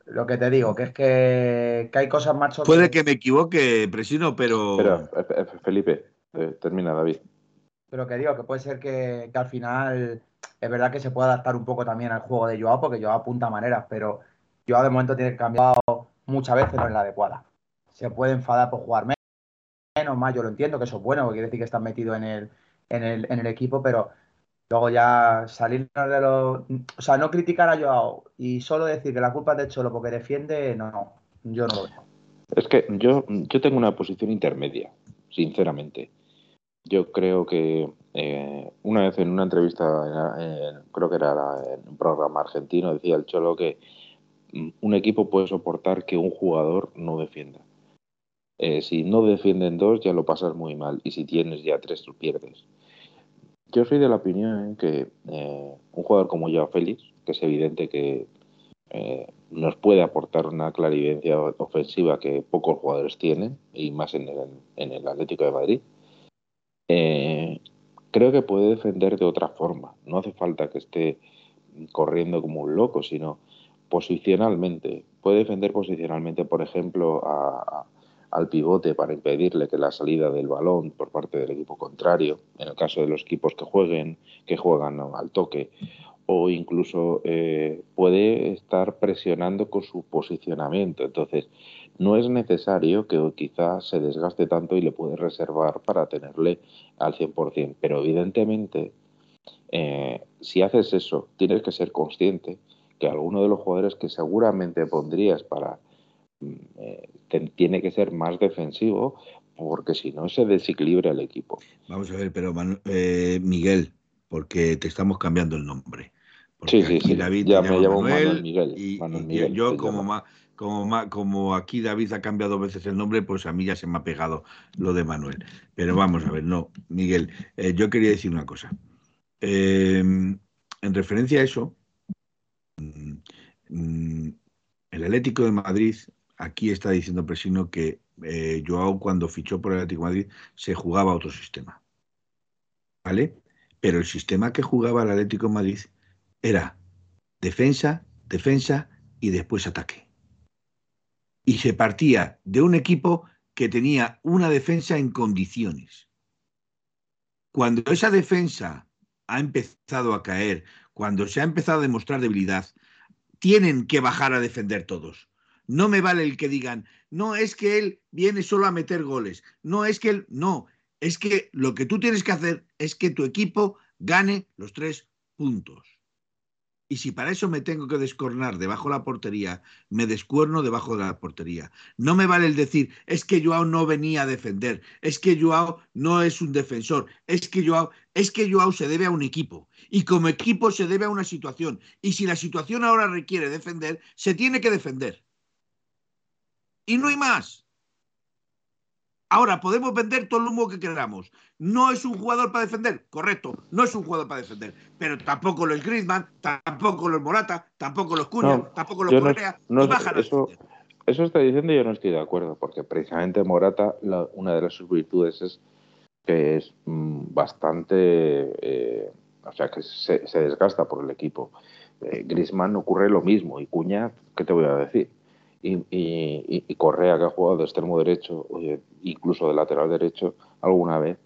lo que te digo, que es que, hay cosas más... Puede que me equivoque, Presino, pero... Pero, Felipe, eh, termina David. Pero que digo, que puede ser que, al final es verdad que se puede adaptar un poco también al juego de Joao, porque Joao apunta maneras, pero Joao de momento tiene que cambiar muchas veces no es la adecuada. Se puede enfadar por jugar menos, más, yo lo entiendo, que eso es bueno, porque quiere decir que estás metido en el, en el, en el equipo, pero luego ya salir de los... O sea, no criticar a Joao y solo decir que la culpa es de Cholo porque defiende, no, no, yo no lo veo. Es que yo, yo tengo una posición intermedia, sinceramente. Yo creo que eh, una vez en una entrevista, creo que era en un programa argentino, decía el Cholo que mm, un equipo puede soportar que un jugador no defienda. Eh, si no defienden dos, ya lo pasas muy mal. Y si tienes ya tres, lo pierdes. Yo soy de la opinión que eh, un jugador como Joao Félix, que es evidente que eh, nos puede aportar una clarividencia ofensiva que pocos jugadores tienen, y más en el, en el Atlético de Madrid, creo que puede defender de otra forma. No hace falta que esté corriendo como un loco, sino posicionalmente. Puede defender posicionalmente, por ejemplo, a, al pivote para impedirle que la salida del balón por parte del equipo contrario, en el caso de los equipos que jueguen, que juegan al toque, o incluso eh, puede estar presionando con su posicionamiento. Entonces, no es necesario que quizás se desgaste tanto y le puede reservar para tenerle al 100%, pero evidentemente Eh, si haces eso, tienes que ser consciente que alguno de los jugadores que seguramente pondrías para eh, tiene que ser más defensivo porque si no se desequilibra el equipo. Vamos a ver, pero eh, Miguel, porque te estamos cambiando el nombre. sí, sí, sí. David ya me llamo Manuel, Miguel. Y, yo como, como, como aquí David ha cambiado dos veces el nombre, pues a mí ya se me ha pegado lo de Manuel. Pero vamos a ver, no, Miguel, eh, yo quería decir una cosa. Em, en referencia a eso, mm, mm, el Atlético de Madrid, aquí está diciendo Presino que eh, Joao cuando fichó por el Atlético Madrid se jugaba otro sistema. ¿Vale? Pero el sistema que jugaba el Atlético Madrid era defensa, defensa y después ataque. Y se partía de un equipo que tenía una defensa en condiciones. Cuando esa defensa ha empezado a caer, cuando se ha empezado a demostrar debilidad, tienen que bajar a defender todos. No me vale el que digan, no es que él viene solo a meter goles, no es que él, no, es que lo que tú tienes que hacer es que tu equipo gane los tres puntos. Y si para eso me tengo que descornar debajo de la portería, me descuerno debajo de la portería. No me vale el decir, es que Joao no venía a defender, es que Joao no es un defensor, es que Joao, es que Joao se debe a un equipo. Y como equipo se debe a una situación. Y si la situación ahora requiere defender, se tiene que defender. Y no hay más. Ahora, podemos vender todo el humo que queramos. No es un jugador para defender, correcto, no es un jugador para defender. Pero tampoco lo es Griezmann, tampoco lo es Morata, tampoco los Cunha, tampoco los Correa. No, eso, eso está diciendo y yo no estoy de acuerdo, porque precisamente Morata, una de sus virtudes es que es mm, bastante. Eh, o sea, que se, desgasta por el equipo. Eh, Griezmann ocurre lo mismo y Cuña, ¿qué te voy a decir? Y, Correa, que ha jugado de extremo derecho, incluso de lateral derecho alguna vez,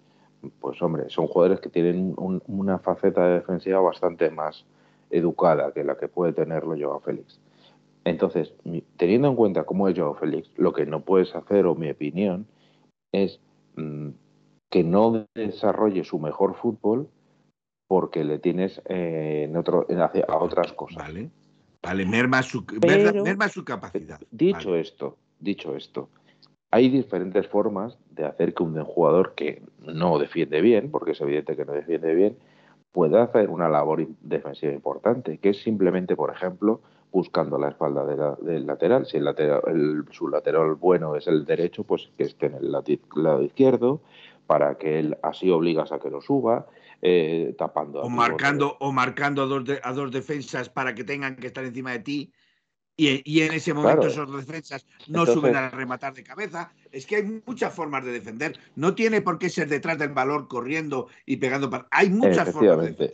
pues hombre, son jugadores que tienen una faceta defensiva bastante más educada que la que puede tenerlo Joao Félix. Entonces, teniendo en cuenta cómo es Joao Félix, lo que no puedes hacer, o mi opinión, es mm, que no desarrolle su mejor fútbol porque le tienes eh, en otro, a otras cosas. Vale. Vale, merma su, su capacidad. Dicho esto, dicho esto, hay diferentes formas de hacer que un jugador que no defiende bien, porque es evidente que no defiende bien, pueda hacer una labor defensiva importante, que es simplemente, por ejemplo, buscando la espalda del lateral. Si el, lateral, el, su lateral bueno es el derecho, pues que esté en el lado izquierdo, para que él así obligas a que lo suba. Eh, tapando. O marcando, o marcando a dos, a dos defensas para que tengan que estar encima de ti. Y, en ese momento esos defensas no suben a rematar de cabeza. Es que hay muchas formas de defender. No tiene por qué ser detrás del valor corriendo y pegando. Hay muchas formas. De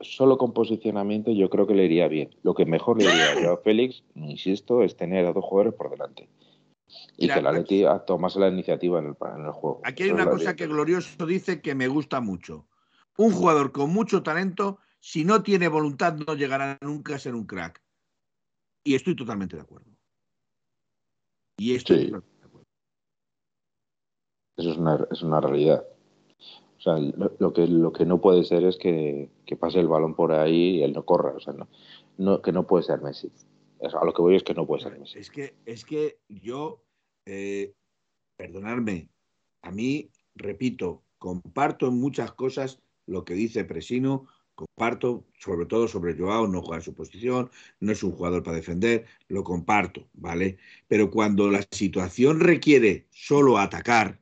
Solo con posicionamiento yo creo que le iría bien. Lo que mejor le iría a Félix, insisto, es tener a dos jugadores por delante. Y que la Leti tomase la iniciativa en el, en el juego. Aquí hay una cosa que Glorioso dice que me gusta mucho un jugador con mucho talento, si no tiene voluntad, no llegará nunca a ser un crack. Y estoy totalmente de acuerdo. Y estoy de acuerdo. Eso es una, es una realidad. O sea, lo, que, lo que no puede ser es que, pase el balón por ahí y él no corra. O sea, no, que no puede ser Messi. a lo que voy es que no puede ser Messi. Es que, es que yo, eh, perdonadme, a mí, repito, comparto en muchas cosas lo que dice Presino, comparto, sobre todo sobre Joao, no juega en su posición, no es un jugador para defender, lo comparto, ¿vale? Pero cuando la situación requiere solo atacar,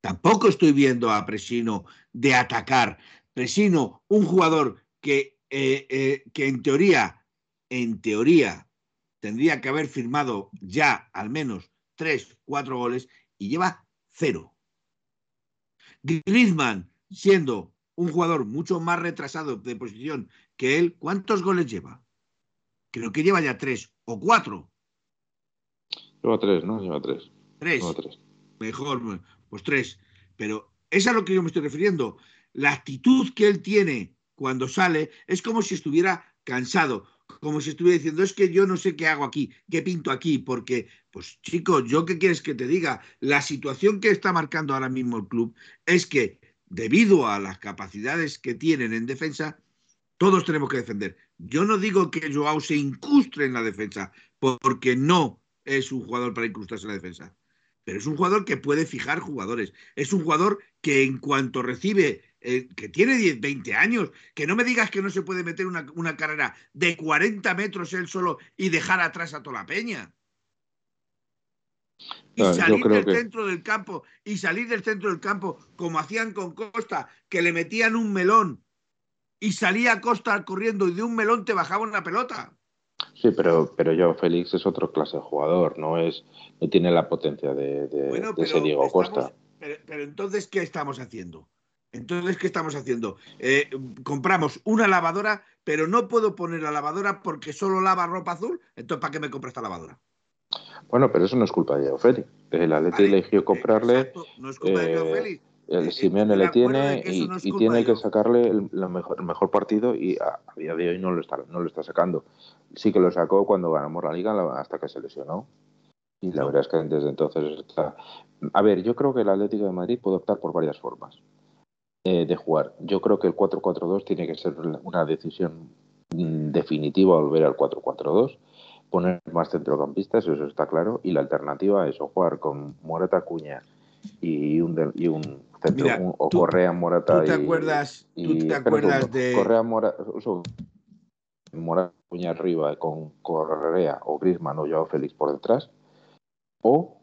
tampoco estoy viendo a Presino de atacar. Presino, un jugador que, eh, eh, que en teoría, en teoría, tendría que haber firmado ya al menos tres, cuatro goles y lleva cero. Griezmann, siendo un jugador mucho más retrasado de posición que él, ¿cuántos goles lleva? Creo que lleva ya tres o cuatro. Lleva tres, ¿no? Lleva tres. Tres. Mejor, pues tres. Pero es a lo que yo me estoy refiriendo. La actitud que él tiene cuando sale es como si estuviera cansado, como si estuviera diciendo, es que yo no sé qué hago aquí, qué pinto aquí, porque, pues chico, ¿yo qué quieres que te diga? La situación que está marcando ahora mismo el club es que debido a las capacidades que tienen en defensa, todos tenemos que defender. Yo no digo que Joao se incrustre en la defensa, porque no es un jugador para incrustarse en la defensa. Pero es un jugador que puede fijar jugadores. Es un jugador que en cuanto recibe, eh, que tiene 10, 20 años, que no me digas que no se puede meter una, una carrera de 40 metros él solo y dejar atrás a toda la peña y salir del centro del campo y salir del centro del campo como hacían con Costa, que le metían un melón y salía Costa corriendo y de un melón te bajaba una pelota. Sí, pero, pero yo, Félix es otro clase de jugador, no es, no tiene la potencia de, de, ese Diego Costa. Pero, entonces, ¿qué estamos haciendo? Entonces, ¿qué estamos haciendo? Eh, compramos una lavadora, pero no puedo poner la lavadora porque solo lava ropa azul. Entonces, ¿para qué me compro esta lavadora? Bueno, pero eso no es culpa de Félix. El Atleti eligió comprarle. no es culpa de eh, El Simeone le tiene y, tiene que sacarle el, mejor, mejor, partido y a, día de hoy no lo, está, no lo está sacando. Sí que lo sacó cuando ganamos la liga hasta que se lesionó. Y la verdad es que desde entonces está. A ver, yo creo que el Atlético de Madrid puede optar por varias formas eh, de jugar. Yo creo que el 4-4-2 tiene que ser una decisión mm, definitiva volver al 4-4-2 poner más centrocampistas, eso está claro, y la alternativa es o jugar con Morata Cuña y un, y un centro, o Correa Morata ¿tú te acuerdas, ¿tú te acuerdas de Correa Morata, Morata Cuña arriba con Correa o Griezmann o Joao Félix por detrás, o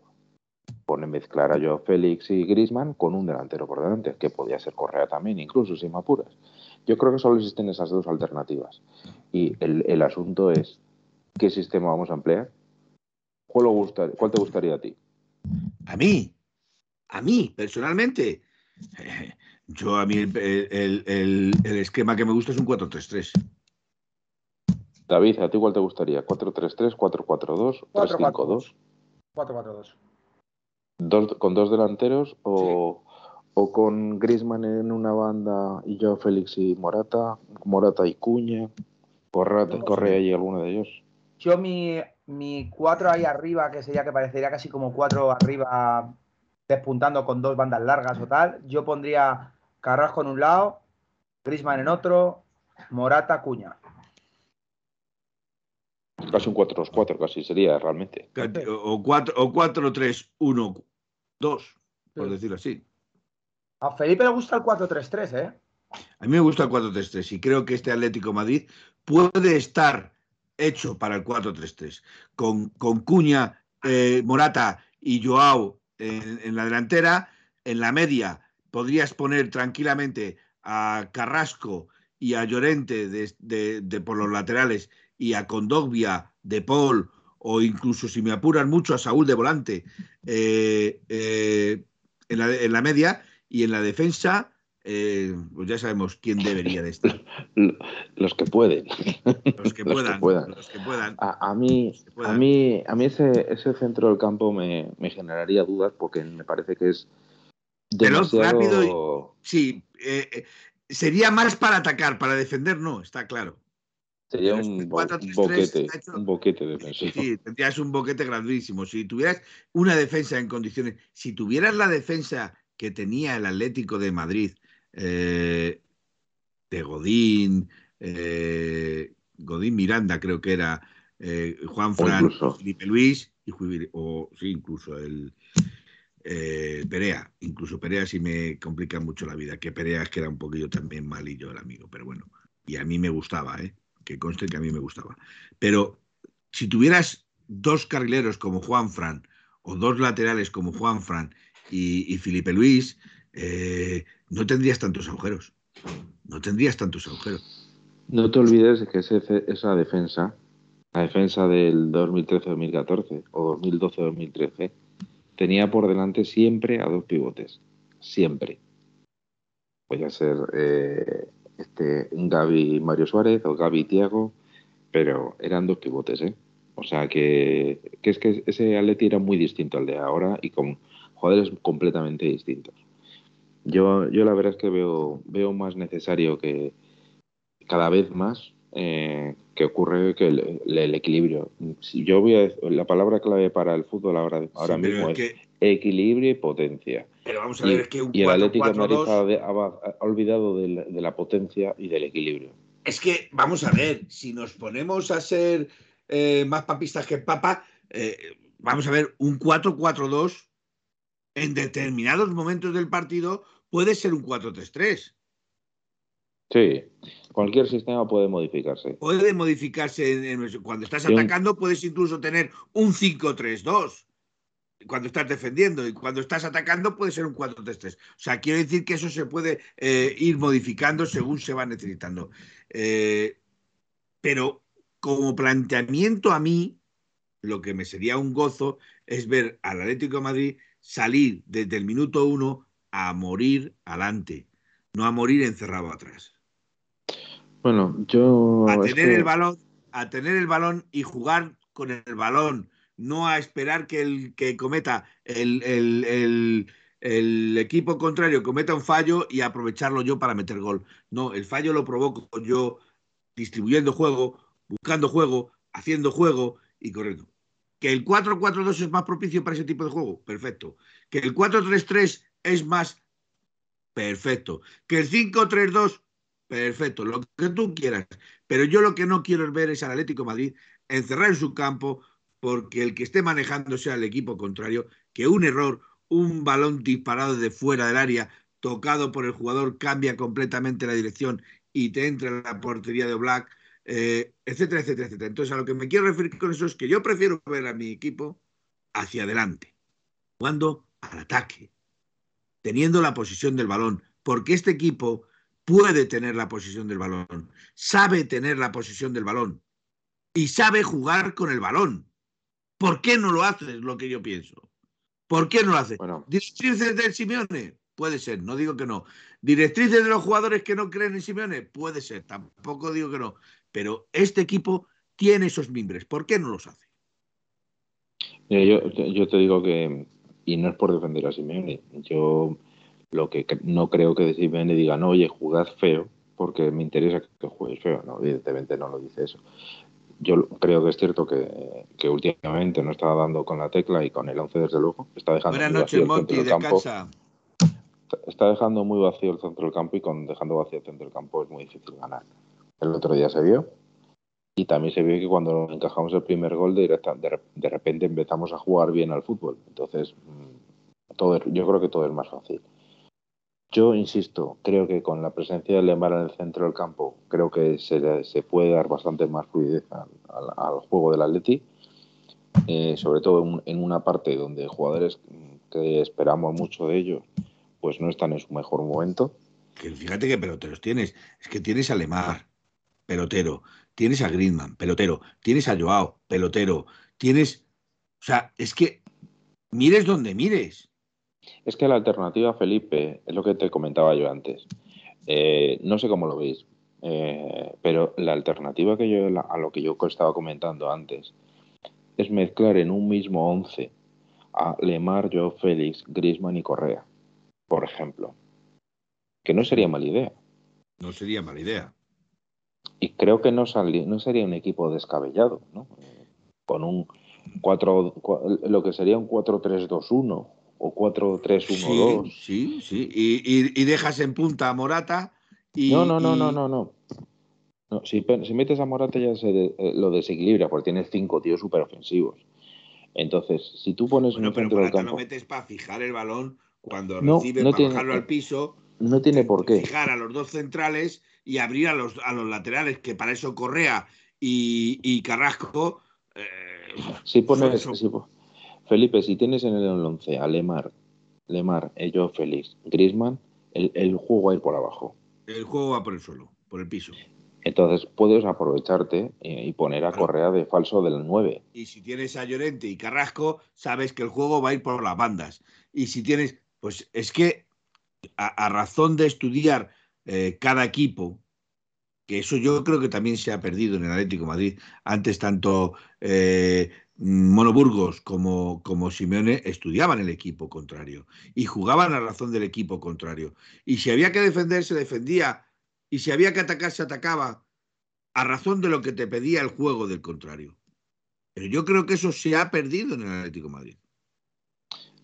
pone mezclar a Joao Félix y Griezmann con un delantero por delante, que podía ser Correa también, incluso sin apuras. Yo creo que solo existen esas dos alternativas. Y el, el asunto es, qué sistema vamos a emplear. ¿Cuál, cuál te gustaría a ti? A mí, a mí, personalmente. yo a mí el, esquema que me gusta es un 4-3-3. David, ¿a ti cuál te gustaría? ¿4-3-3, 4-4-2, 3-5-2? 4-4-2. ¿Con dos delanteros o, o con Grisman en una banda y yo, Félix y Morata? Morata y Cuña, Correa y alguno de ellos. Yo mi, mi cuatro ahí arriba, que sería que parecería casi como cuatro arriba despuntando con dos bandas largas o tal, yo pondría Carrasco en un lado, Grisman en otro, Morata, Cuña. Casi un 4-2-4, casi sería realmente. O 4-3-1-2, por decirlo así. A Felipe le gusta el 4-3-3, ¿eh? A mí me gusta el 4-3-3 y creo que este Atlético Madrid puede estar hecho para el 4-3-3, con, con, Cuña, eh, Morata y Joao en, la delantera, en la media podrías poner tranquilamente a Carrasco y a Llorente de, por los laterales y a Condogbia de Paul o incluso si me apuran mucho a Saúl de volante eh, eh, en, la, en la media y en la defensa eh, pues ya sabemos quién debería de estar. Los que pueden. Los que puedan. Los que puedan. A, mí, a mí, a mí ese, ese centro del campo me, generaría dudas porque me parece que es demasiado... rápido. sí, eh, eh, sería más para atacar, para defender no, está claro. Sería un, boquete, un boquete defensivo. Sí, tendrías un boquete grandísimo. Si tuvieras una defensa en condiciones, si tuvieras la defensa que tenía el Atlético de Madrid eh, de Godín, eh, Godín Miranda creo que era, eh, Juan Fran, Felipe Luis, y, o sí, incluso el Perea, incluso Perea sí me complica mucho la vida, que Perea es que era un poquillo también malillo el amigo, pero bueno, y a mí me gustaba, que conste que a mí me gustaba. Pero si tuvieras dos carrileros como Juan Fran, o dos laterales como Juan Fran y, y Felipe Luis, eh, no tendrías tantos agujeros. No tendrías tantos agujeros. No te olvides de que esa defensa, la defensa del 2013-2014 o 2012-2013, tenía por delante siempre a dos pivotes. Siempre. Puede ser eh, este, Gaby Mario Suárez o Gaby Tiago, pero eran dos pivotes, ¿eh? O sea que, que es que ese Atleti era muy distinto al de ahora y con jugadores completamente distintos. Yo, yo la verdad es que veo, veo más necesario que cada vez más eh, que ocurre que el, equilibrio. Si yo voy a la palabra clave para el fútbol ahora, ahora mismo es, equilibrio y potencia. Pero vamos a ver, y, es que un y el Atlético de 4-4-2 Madrid ha, ha- ha olvidado de la, de la potencia y del equilibrio. Es que, vamos a ver, si nos ponemos a ser eh, más papistas que el Papa, eh, vamos a ver, un 4-4-2 en determinados momentos del partido puede ser un 4-3-3. Sí, cualquier sistema puede modificarse. Puede modificarse en- en- cuando estás Sí, atacando, puedes incluso tener un 5-3-2 cuando estás defendiendo y cuando estás atacando puede ser un 4-3-3. O sea, quiero decir que eso se puede eh, ir modificando según se va necesitando. Eh, pero como planteamiento a mí, lo que me sería un gozo es ver al Atlético de Madrid salir desde el minuto uno a morir adelante, no a morir encerrado atrás. Bueno, yo. A es tener que- el balón, a tener el balón y jugar con el balón, no a esperar que el que cometa el, el- el- el equipo contrario cometa un fallo y aprovecharlo yo para meter gol. No, el fallo lo provoco yo distribuyendo juego, buscando juego, haciendo juego y corriendo. Que el 4-4-2 es más propicio para ese tipo de juego, perfecto. Que el 4-3-3 es más perfecto. Que el 5-3-2, perfecto, lo que tú quieras. Pero yo lo que no quiero ver es al Atlético Madrid encerrar en su campo porque el que esté manejando sea el equipo contrario, que un error, un balón disparado de fuera del área, tocado por el jugador, cambia completamente la dirección y te entra en la portería de Black, eh, etcétera, etcétera, etcétera. Entonces, a lo que me quiero referir con eso es que yo prefiero ver a mi equipo hacia adelante, jugando al ataque, teniendo la posesión del balón, porque este equipo puede tener la posesión del balón, sabe tener la posesión del balón y sabe jugar con el balón. ¿Por qué no lo hace? Es lo que yo pienso. ¿Por qué no lo hace? Bueno, ¿Directrices del Simeone? Puede ser, no digo que no. ¿Directrices de los jugadores que no creen en Simeone? Puede ser, tampoco digo que no. Pero este equipo tiene esos mimbres. ¿Por qué no los hace? mira, yo, yo te digo que. Y no es por defender a Simeone. Yo lo que no creo que Simeone diga, no, oye, jugad feo, porque me interesa que juegues feo. No, evidentemente no lo dice eso. Yo creo que es cierto que, que últimamente no está dando con la tecla y con el 11 desde luego. Está dejando Buenas noches, Monty. Descansa. Está dejando muy vacío el centro del campo y con dejando vacío el centro del campo es muy difícil ganar. El otro día se vio y también se vio que cuando encajamos el primer gol de, de, re- de repente empezamos a jugar bien al fútbol. Entonces, mm, todo, yo creo que todo es más fácil. Yo insisto, creo que con la presencia de Lemar en el centro del campo, creo que se, se puede dar bastante más fluidez al, juego del Atleti, eh, sobre todo en, una parte donde jugadores que esperamos mucho de ellos, pues no están en su mejor momento. Que fíjate qué peloteros tienes. Es que tienes a Lemar, pelotero. Tienes a Griezmann, pelotero. Tienes a Joao, pelotero. Tienes. O sea, es que mires donde mires. Es que la alternativa, Felipe, es lo que te comentaba yo antes. Eh, no sé cómo lo veis, eh, pero la alternativa que yo, la- a lo que yo estaba comentando antes es mezclar en un mismo once a Lemar, Joao Félix, Griezmann y Correa, por ejemplo. Que no sería mala idea. No sería mala idea. Y creo que no, sali- no sería un equipo descabellado, ¿no? Con un 4, lo que sería un 4-3-2-1 o 4-3-1-2. Sí, sí, sí. Y, y- y dejas en punta a Morata. Y, No, no, no, no, no, no. No, si, si metes a Morata ya se de- eh, lo desequilibra porque tienes cinco tíos súper ofensivos. Entonces, si tú pones Bueno, un pero Morata lo campo, metes para fijar el balón cuando No, recibe no para tiene- bajarlo al piso. No tiene por qué. Fijar a los dos centrales y abrir a los, a los laterales, que para eso Correa y, y Carrasco. eh, Si pones, son- si po- Felipe, si tienes en el 11 a Lemar, Lemar, Ello, Félix, Griezmann, el, el juego va a ir por abajo. el juego va por el suelo, por el piso. Entonces puedes aprovecharte eh, y poner a. Correa de falso del 9. Y si tienes a Llorente y Carrasco, sabes que el juego va a ir por las bandas. Y si tienes, pues es que a, razón de estudiar eh, cada equipo, que eso yo creo que también se ha perdido en el Atlético Madrid. Antes tanto eh, Mono Burgos como, como Simeone estudiaban el equipo contrario y jugaban a razón del equipo contrario. Y si había que defender, se defendía. Y si había que atacar, se atacaba a razón de lo que te pedía el juego del contrario. Pero yo creo que eso se ha perdido en el Atlético Madrid.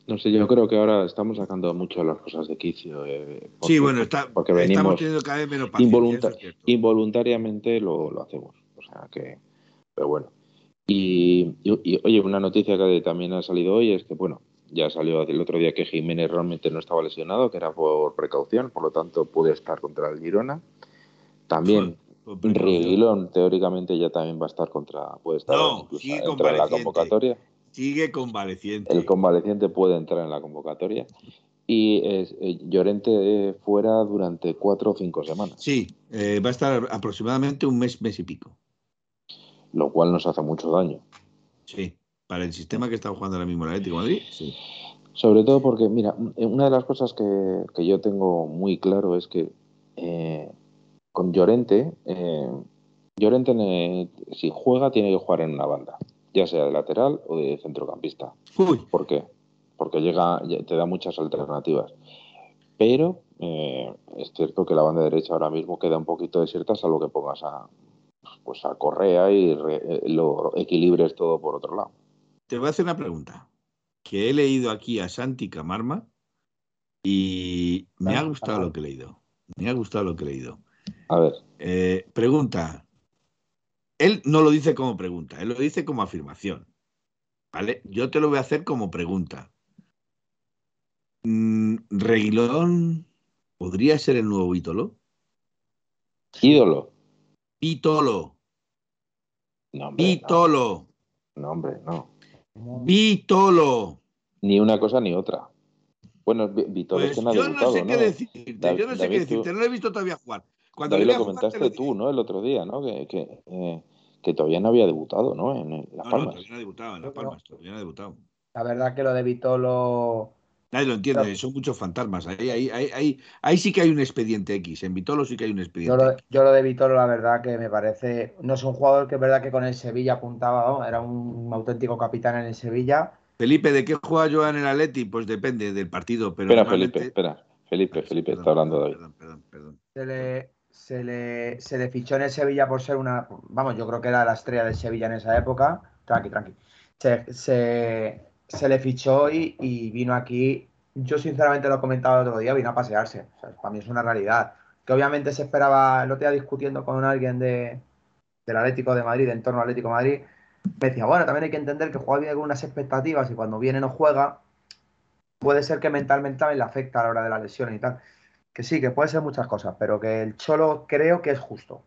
No sé, yo creo que ahora estamos sacando mucho las cosas de quicio. Eh, sí, bueno, está, porque venimos estamos teniendo cada vez menos paciencia, involunta- es involuntariamente lo, lo hacemos. O sea que, pero bueno. Y, y- y, oye, una noticia que también ha salido hoy es que, bueno, ya salió el otro día que Jiménez realmente no estaba lesionado, que era por precaución, por lo tanto puede estar contra el Girona. También Con precaución. Reguilón, teóricamente, ya también va a estar contra, puede estar No, incluso la convocatoria. Sigue convaleciente. El convaleciente puede entrar en la convocatoria. Y eh, Llorente fuera durante cuatro o cinco semanas, Sí, eh, va a estar aproximadamente un mes, mes y pico. lo cual nos hace mucho daño. Sí, para el sistema que está jugando ahora mismo el Atlético de Madrid, sí. Sobre todo porque, mira, una de las cosas que, que yo tengo muy claro es que eh, con Llorente, Llorente si juega tiene que jugar en una banda, ya sea de lateral o de centrocampista. Uy, ¿Por qué? Porque llega, te da muchas alternativas. Pero eh, es cierto que la banda derecha ahora mismo queda un poquito desierta, salvo que pongas a, pues a Correa y re- eh, lo equilibres todo por otro lado. te voy a hacer una pregunta. Que he leído aquí a Santi Camarma y me ha gustado lo que he leído. Me ha gustado lo que he leído. A ver, Eh, pregunta. Él no lo dice como pregunta, él lo dice como afirmación. ¿Vale? Yo te lo voy a hacer como pregunta. Mm, ¿Reguilón podría ser el nuevo Vítolo? ídolo. Vítolo, No, hombre, no. Vítolo, No, hombre, no. Vítolo. Ni una cosa ni otra. Bueno, Vi- Vitor es Pues que no ha yo debutado, no sé qué ¿no? decirte, yo no sé David, qué tú- decirte, no lo he visto todavía jugar. Cuando David le lo jugar, comentaste lo tú. ¿no? El otro día, ¿no? Que, que, eh, que todavía no había debutado, ¿no? En, en Las No, no, Palmas. todavía no ha debutado en Las. Palmas, todavía no ha debutado. La verdad que lo de Vitolo. Nadie lo entiende, son muchos fantasmas. Ahí, ahí, ahí, ahí, ahí sí que hay un expediente X. En Vitolo sí que hay un Yo expediente lo, X. yo lo de Vitolo, la verdad que me parece. No es un jugador que es verdad que con el Sevilla apuntaba, ¿no? Era un auténtico capitán en el Sevilla. Felipe, ¿de qué juega yo en el Atleti? Pues depende del partido, pero espera, normalmente- Felipe, espera. Felipe, Felipe, perdón, está hablando David. Perdón, perdón, perdón. Se le, se, le, se le fichó en el Sevilla por ser una. Vamos, yo creo que era la estrella del Sevilla en esa época. Tranqui, tranqui. Se, se, se le fichó y, y vino aquí. Yo, sinceramente, lo he comentado el otro día, vino a pasearse. Para mí es una realidad. Que obviamente se esperaba. El otro día discutiendo con alguien de, del Atlético de Madrid, en torno al Atlético de Madrid. Me decía, bueno, también hay que entender que juega viene con unas expectativas y cuando viene no juega. Puede ser que mentalmente también le afecta a la hora de la lesión y tal. Que sí, que puede ser muchas cosas, pero que el Cholo creo que es justo.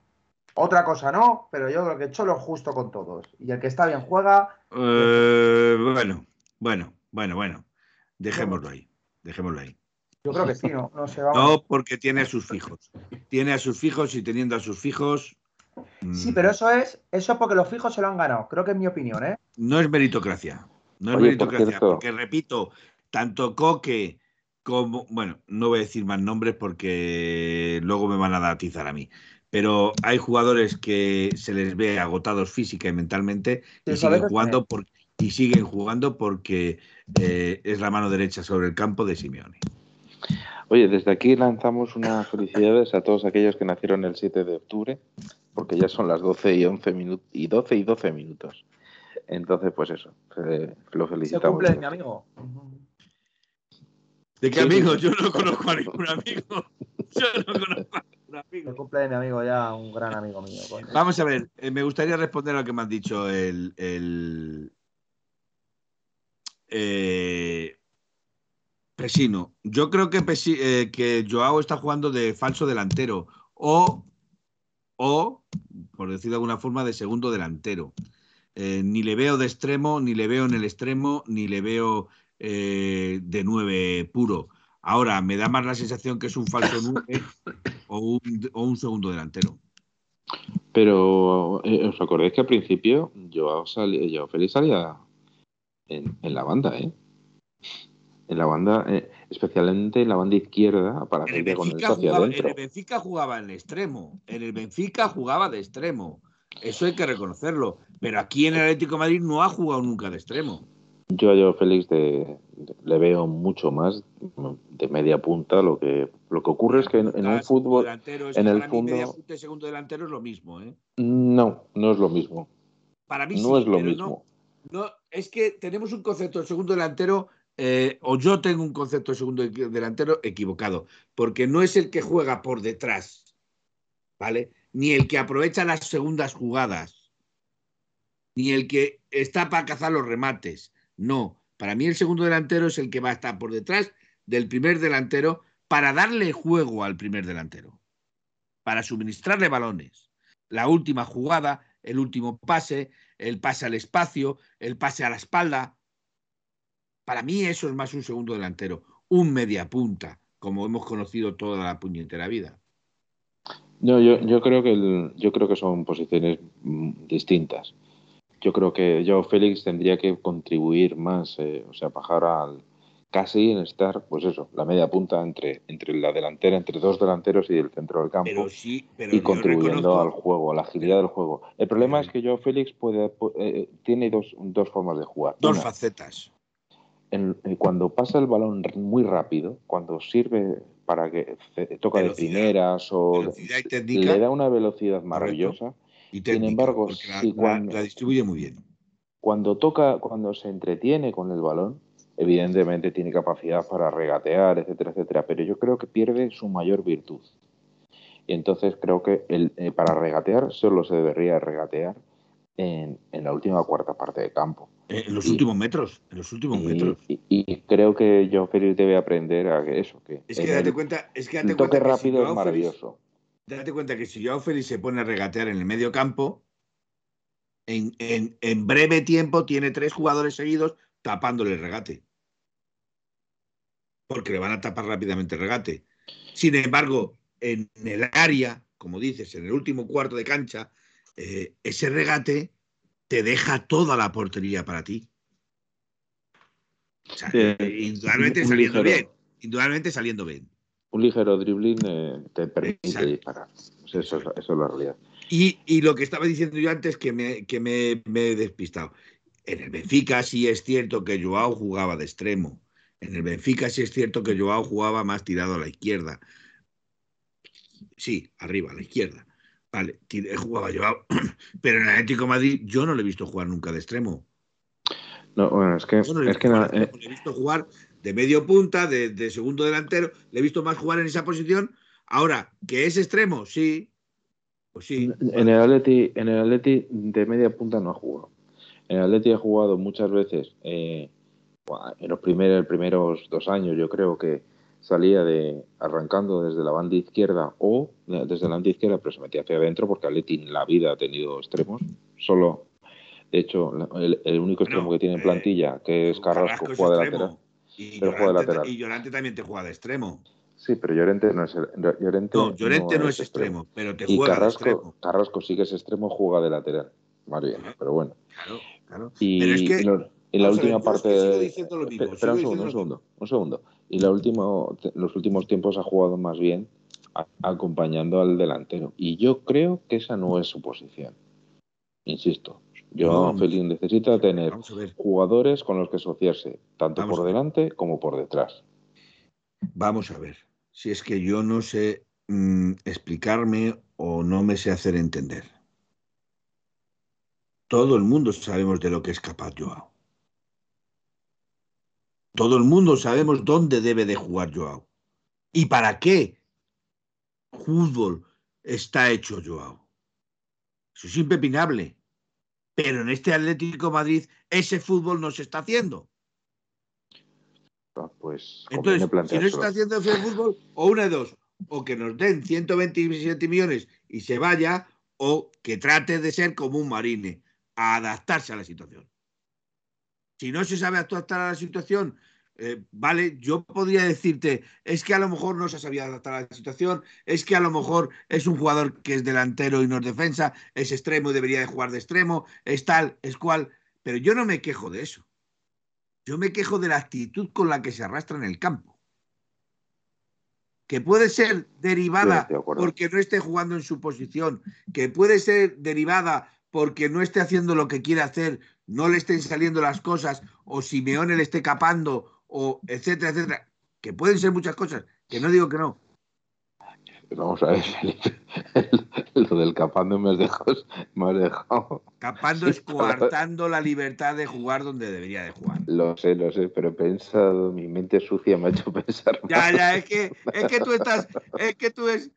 Otra cosa no, pero yo creo que el Cholo es justo con todos. Y el que está bien juega. Eh, bueno, bueno, bueno, bueno. Dejémoslo ahí. Dejémoslo ahí. Yo creo que sí, ¿no? No sé, vamos. No, porque tiene a sus fijos. Tiene a sus fijos y teniendo a sus fijos. mm, Sí, pero eso es, eso es porque los fijos se lo han ganado. Creo que es mi opinión, ¿eh? No es meritocracia. No es Oye, meritocracia, porque repito, tanto Coque como. Bueno, no voy a decir más nombres porque luego me van a datizar a mí. Pero hay jugadores que se les ve agotados física y mentalmente y siguen jugando por, y siguen jugando porque eh, es la mano derecha sobre el campo de Simeone. Oye, desde aquí lanzamos unas felicidades a todos aquellos que nacieron el 7 de octubre, porque ya son las 12 y 11 minutos y 12 y 12 minutos. Entonces, pues eso, eh, lo Se felicitamos. cumple de mi amigo. ¿De qué amigo? Yo no conozco a ningún amigo. Yo no conozco a ningún amigo. cumple de mi amigo ya, un gran amigo mío. coño. Vamos a ver, eh, me gustaría responder a lo que me han dicho el. el eh, Pesino. Yo creo que, Pesi- eh, que Joao está jugando de falso delantero o, o, por decirlo de alguna forma, de segundo delantero. Eh, ni le veo de extremo, ni le veo en el extremo, ni le veo eh, de nueve puro. Ahora, me da más la sensación que es un falso o un, o un segundo delantero. Pero, eh, ¿os acordáis que al principio Joao Félix salía en, en la banda, ¿eh? En la banda, eh, especialmente en la banda izquierda, para En hacer con el hacia jugaba, en el Benfica jugaba en el extremo. En el Benfica jugaba de extremo. Eso hay que reconocerlo. Pero aquí en el Atlético de Madrid no ha jugado nunca de extremo. Yo a Joao Félix de- de- le veo mucho más de media punta. Lo que, lo que ocurre es que en, en un fútbol es en el mí media fondo- punta y segundo delantero es lo mismo. ¿eh? no, no es lo mismo. Para mí No sí, es lo mismo. No, no, es que tenemos un concepto de segundo delantero eh, o yo tengo un concepto de segundo delantero equivocado, porque no es el que juega por detrás, ¿vale? Ni el que aprovecha las segundas jugadas, ni el que está para cazar los remates. No, para mí el segundo delantero es el que va a estar por detrás del primer delantero para darle juego al primer delantero, para suministrarle balones. La última jugada, el último pase, el pase al espacio, el pase a la espalda, para mí eso es más un segundo delantero, un media punta, como hemos conocido toda la puñetera vida. No, yo, yo creo que yo creo que son posiciones mm, distintas. Yo creo que yo Félix tendría que contribuir más, eh, o sea, bajar al casi en estar, pues eso, la media punta entre, entre la delantera, entre dos delanteros y el centro del campo. y contribuyendo al juego, a la agilidad del juego. El problema es que yo Félix puede, eh, tiene dos, dos formas de jugar. Dos facetas cuando pasa el balón muy rápido, cuando sirve para que toca de primeras o le da una velocidad maravillosa. Y Sin embargo, cuando, la, distribuye muy bien. Cuando toca, cuando se entretiene con el balón, evidentemente tiene capacidad para regatear, etcétera, etcétera. Pero yo creo que pierde su mayor virtud. Y entonces creo que el, eh, para regatear solo se debería regatear en, en la última cuarta parte de campo eh, en los últimos metros, en los últimos metros. Y, creo que Joao Félix debe aprender a eso. Que es que date cuenta, es que date toque rápido es maravilloso. Date cuenta que si Joao Félix se pone a regatear en el medio campo, en, en, breve tiempo tiene tres jugadores seguidos tapándole el regate. Porque le van a tapar rápidamente el regate. Sin embargo, en el área, como dices, en el último cuarto de cancha, eh, ese regate te deja toda la portería para ti. indudablemente saliendo bien. Indudablemente saliendo bien. Un ligero dribbling eh, te permite disparar. eso, es la realidad. Y, lo que estaba diciendo yo antes, que, me, que me, he despistado. En el Benfica sí es cierto que Joao jugaba de extremo. En el Benfica sí es cierto que Joao jugaba más tirado a la izquierda. Sí, arriba, a la izquierda. Vale, jugaba yo, pero en el Atlético Madrid yo no le he visto jugar nunca de extremo. No, bueno, es que, es que no, eh. le he visto jugar de medio punta, de, segundo delantero, le he visto más jugar en esa posición. Ahora, ¿que es extremo? Sí. Pues sí. En el Atleti, en el Atleti de media punta no ha jugado. En el Atleti ha jugado muchas veces, eh, en los primeros, primeros dos años, yo creo que salía de arrancando desde la banda izquierda o desde la banda izquierda, pero se metía hacia adentro porque Atleti en la vida ha tenido extremos. Solo, de hecho, el, único extremo que tiene en eh, plantilla, que es Carrasco, juega de lateral. Y pero juega de lateral. Y Llorente también te juega de extremo. Sí, pero Llorente no es Llorente no, Llorente no, es, extremo, pero te juega y Carrasco, de extremo. Carrasco sí que es extremo, juega de lateral. Más bien, pero bueno. Claro, claro. Y, pero es que, y la última parte. Espera un segundo, un segundo, un segundo. Y la último, los últimos tiempos ha jugado más bien acompañando al delantero. Y yo creo que esa no es su posición. Insisto, yo Félix necesita tener jugadores con los que asociarse, tanto por delante como por detrás. Vamos a ver, si es que yo no sé mm, explicarme o no me sé hacer entender. Todo el mundo sabemos de lo que es capaz Joao. Todo el mundo sabemos dónde debe de jugar Joao. ¿Y para qué fútbol está hecho Joao? Eso es impepinable. Pero en este Atlético Madrid ese fútbol no se está haciendo. Ah, pues, Entonces, si no se está haciendo ese fútbol, o una de dos, o que nos den 127 millones y se vaya, o que trate de ser como un marine, a adaptarse a la situación. Si no se sabe adaptar a la situación, eh, vale, yo podría decirte, es que a lo mejor no se sabía adaptar a la situación, es que a lo mejor es un jugador que es delantero y no es defensa, es extremo y debería de jugar de extremo, es tal, es cual, pero yo no me quejo de eso. Yo me quejo de la actitud con la que se arrastra en el campo. Que puede ser derivada porque no esté jugando en su posición, que puede ser derivada porque no esté haciendo lo que quiere hacer, no le estén saliendo las cosas, o Simeone le esté capando, o etcétera, etcétera, que pueden ser muchas cosas, que no digo que no. Vamos a ver, Felipe. Lo del capando me has dejado. Me has dejado. Capando es coartando la libertad de jugar donde debería de jugar. Lo sé, lo sé, pero he pensado, mi mente sucia me ha hecho pensar. Ya, ya, es que, es que tú estás, es que tú es,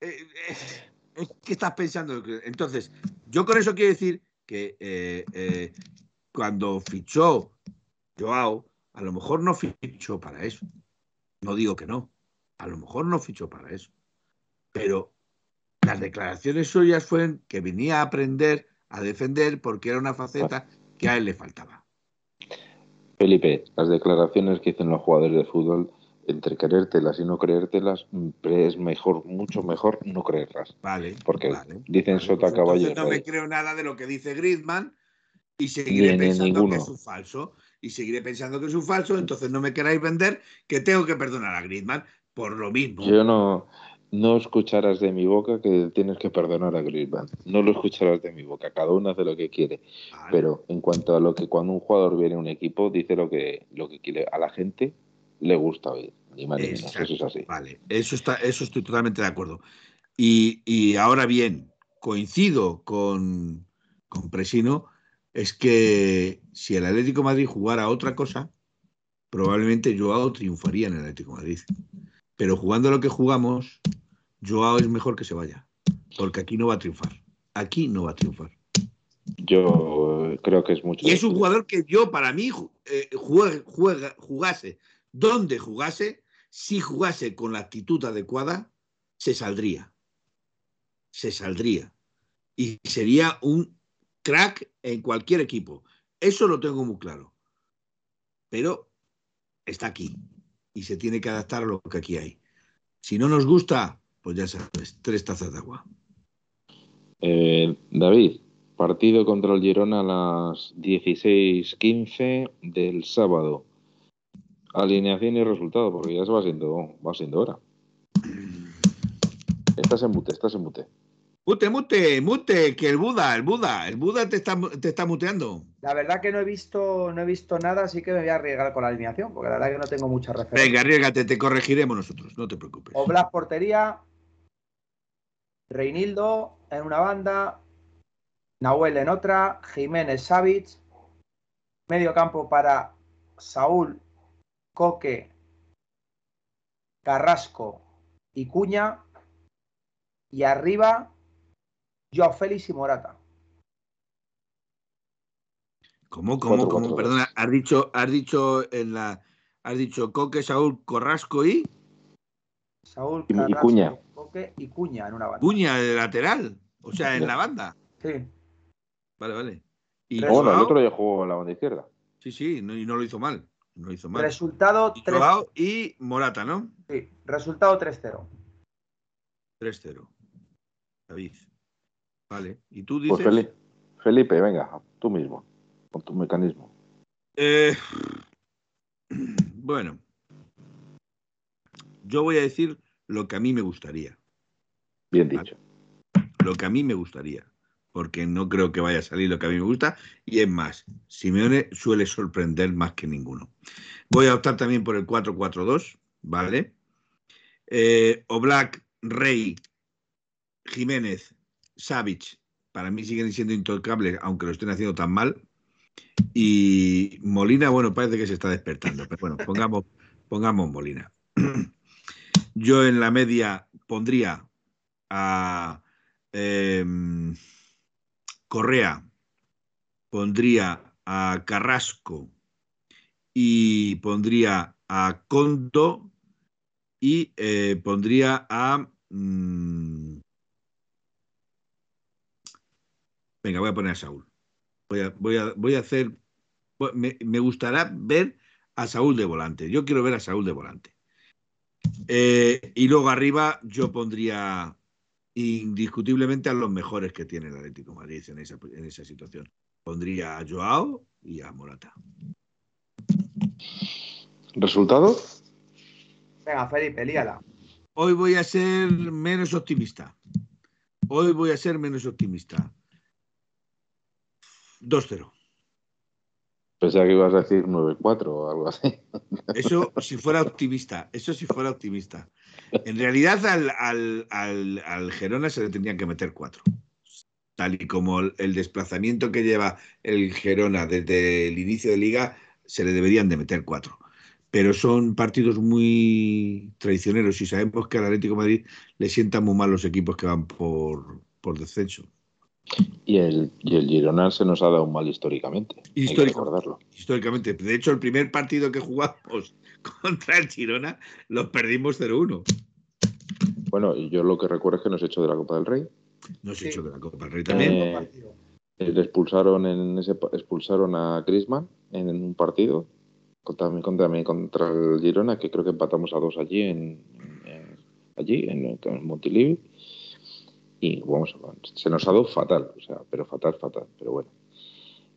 eh, es que estás pensando. Entonces, yo con eso quiero decir que eh, eh, cuando fichó Joao, a lo mejor no fichó para eso. No digo que no. A lo mejor no fichó para eso. Pero las declaraciones suyas fueron que venía a aprender a defender porque era una faceta que a él le faltaba. Felipe, las declaraciones que dicen los jugadores de fútbol, entre creértelas y no creértelas, es mejor, mucho mejor no creerlas. Vale. Porque vale, dicen vale, sota pues caballo. no me creo nada de lo que dice Griezmann y seguiré pensando que es un falso. Y seguiré pensando que es un falso, entonces no me queráis vender que tengo que perdonar a Griezmann por lo mismo. Yo no, no escucharás de mi boca que tienes que perdonar a Griezmann. No lo escucharás de mi boca. Cada uno hace lo que quiere. Vale. Pero en cuanto a lo que cuando un jugador viene a un equipo, dice lo que, lo que quiere. A la gente le gusta oír. Ni más ni menos. Exacto, Eso es así. Vale, eso, está, eso estoy totalmente de acuerdo. Y, y ahora bien, coincido con, con Presino, es que si el Atlético de Madrid jugara otra cosa, probablemente Joao triunfaría en el Atlético de Madrid. Pero jugando lo que jugamos, Joao es mejor que se vaya, porque aquí no va a triunfar. Aquí no va a triunfar. Yo creo que es mucho. Y es un jugador que yo, para mí, eh, juega- jugase donde jugase, si jugase con la actitud adecuada, se saldría. Se saldría. Y sería un crack en cualquier equipo. Eso lo tengo muy claro. Pero está aquí y se tiene que adaptar a lo que aquí hay. Si no nos gusta, pues ya sabes, tres tazas de agua. Eh, David, partido contra el Girona a las 16:15 del sábado. Alineación y resultado, porque ya se va siendo, va hora. Estás en mute, estás en mute. Mute, mute, mute, que el Buda, el Buda, el Buda te está, te está muteando. La verdad que no he visto, no he visto nada, así que me voy a arriesgar con la alineación, porque la verdad que no tengo mucha referencia. Venga, arriesgate, te corregiremos nosotros, no te preocupes. Oblak portería, Reinildo en una banda, Nahuel en otra, Jiménez Savic, medio campo para Saúl, Coque, Carrasco y Cuña, y arriba Joao Félix y Morata. ¿Cómo, cómo, Cuatro, cómo? cuatro, Perdona, has dicho, has dicho en la, has dicho Coque, Saúl, Corrasco y Saúl, Y- y Carrasco, Cuña. Coque y Cuña en una banda. Cuña de lateral, o sea, en la banda. Sí. Vale, vale. Y. Ah, Bueno, el Joao, otro ya jugó en la banda izquierda. sí, sí, no, y no lo hizo mal, no lo hizo mal. Resultado Y 3 Joao y Morata, ¿no? sí, resultado 3-0. 3-0. David. Vale. ¿Y tú dices? Pues Felipe, Felipe, venga, tú mismo, con tu mecanismo. Eh, bueno, yo voy a decir lo que a mí me gustaría. Bien dicho. Lo que a mí me gustaría. Porque no creo que vaya a salir lo que a mí me gusta. Y es más, Simeone suele sorprender más que ninguno. Voy a optar también por el 4-4-2, ¿vale? Eh, Oblak, Rey, Jiménez, Savic, para mí siguen siendo intocables, aunque lo estén haciendo tan mal. Y Molina, bueno, parece que se está despertando. Pero bueno, pongamos, pongamos Molina. Yo en la media pondría a em, Correa, pondría a Carrasco y pondría a Condo y eh, pondría a... mm, venga, voy a poner a Saúl. Voy a, voy a, voy a hacer... Me, me gustará ver a Saúl de volante. Yo quiero ver a Saúl de volante. Eh, y luego arriba yo pondría indiscutiblemente a los mejores que tiene el Atlético de Madrid en esa, en esa situación. Pondría a Joao y a Morata. ¿Resultado? Venga, Felipe, líala. Hoy voy a ser menos optimista. Hoy voy a ser menos optimista. 2-0. Pensaba que ibas a decir 9-4 o algo así. Eso si fuera optimista, eso si fuera optimista. En realidad al, al, al, al Gerona se le tendrían que meter cuatro. Tal y como el, el desplazamiento que lleva el Gerona desde el inicio de liga, se le deberían de meter cuatro. Pero son partidos muy traicioneros y sabemos que al Atlético de Madrid le sientan muy mal los equipos que van por, por descenso. Y el, y el Girona se nos ha dado mal históricamente. hay que Histórico. recordarlo. Históricamente. De hecho, el primer partido que jugamos contra el Girona los perdimos 0-1. Bueno, y yo lo que recuerdo es que nos echó de la Copa del Rey. Nos Sí. echó de la Copa del Rey también. Eh, Eh, Le expulsaron en ese expulsaron a Griezmann en un partido contra, contra, contra el Girona, que creo que empatamos a dos allí en, en- allí en, en Montilivi. Y vamos, se nos ha dado fatal, o sea, pero fatal, fatal, pero bueno.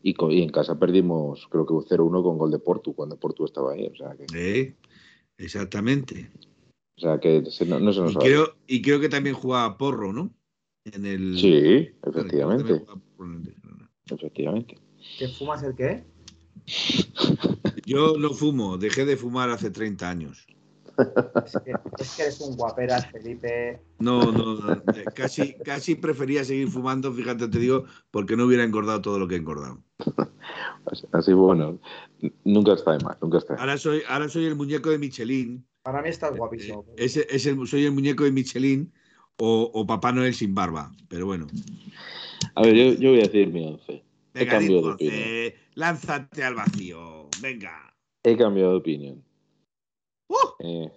Y, en casa perdimos, creo que un 0-1 con gol de Portu, cuando Portu estaba ahí, o sea que, Eh, exactamente. o sea que se- no, no se nos Y ha creo, y creo que también jugaba Porro, ¿no? En el. Sí, efectivamente, efectivamente. ¿Qué fumas el qué? Yo no fumo, dejé de fumar hace 30 años. Es que, es que eres un guaperas, Felipe. No, no, no, eh, casi, casi prefería seguir fumando, fíjate, te digo, porque no hubiera engordado todo lo que he engordado. Así, bueno, nunca está de más, nunca está de más. Ahora soy, ahora soy el muñeco de Michelin. Para mí estás Eh, guapísimo. eh, ese- es el- soy el muñeco de Michelin o, o Papá Noel sin barba. Pero bueno. A ver, yo, yo voy a decir mi once. He Venga, cambiado de opinión. Lánzate al vacío. Venga. He cambiado de opinión. ¡Uh! Eh,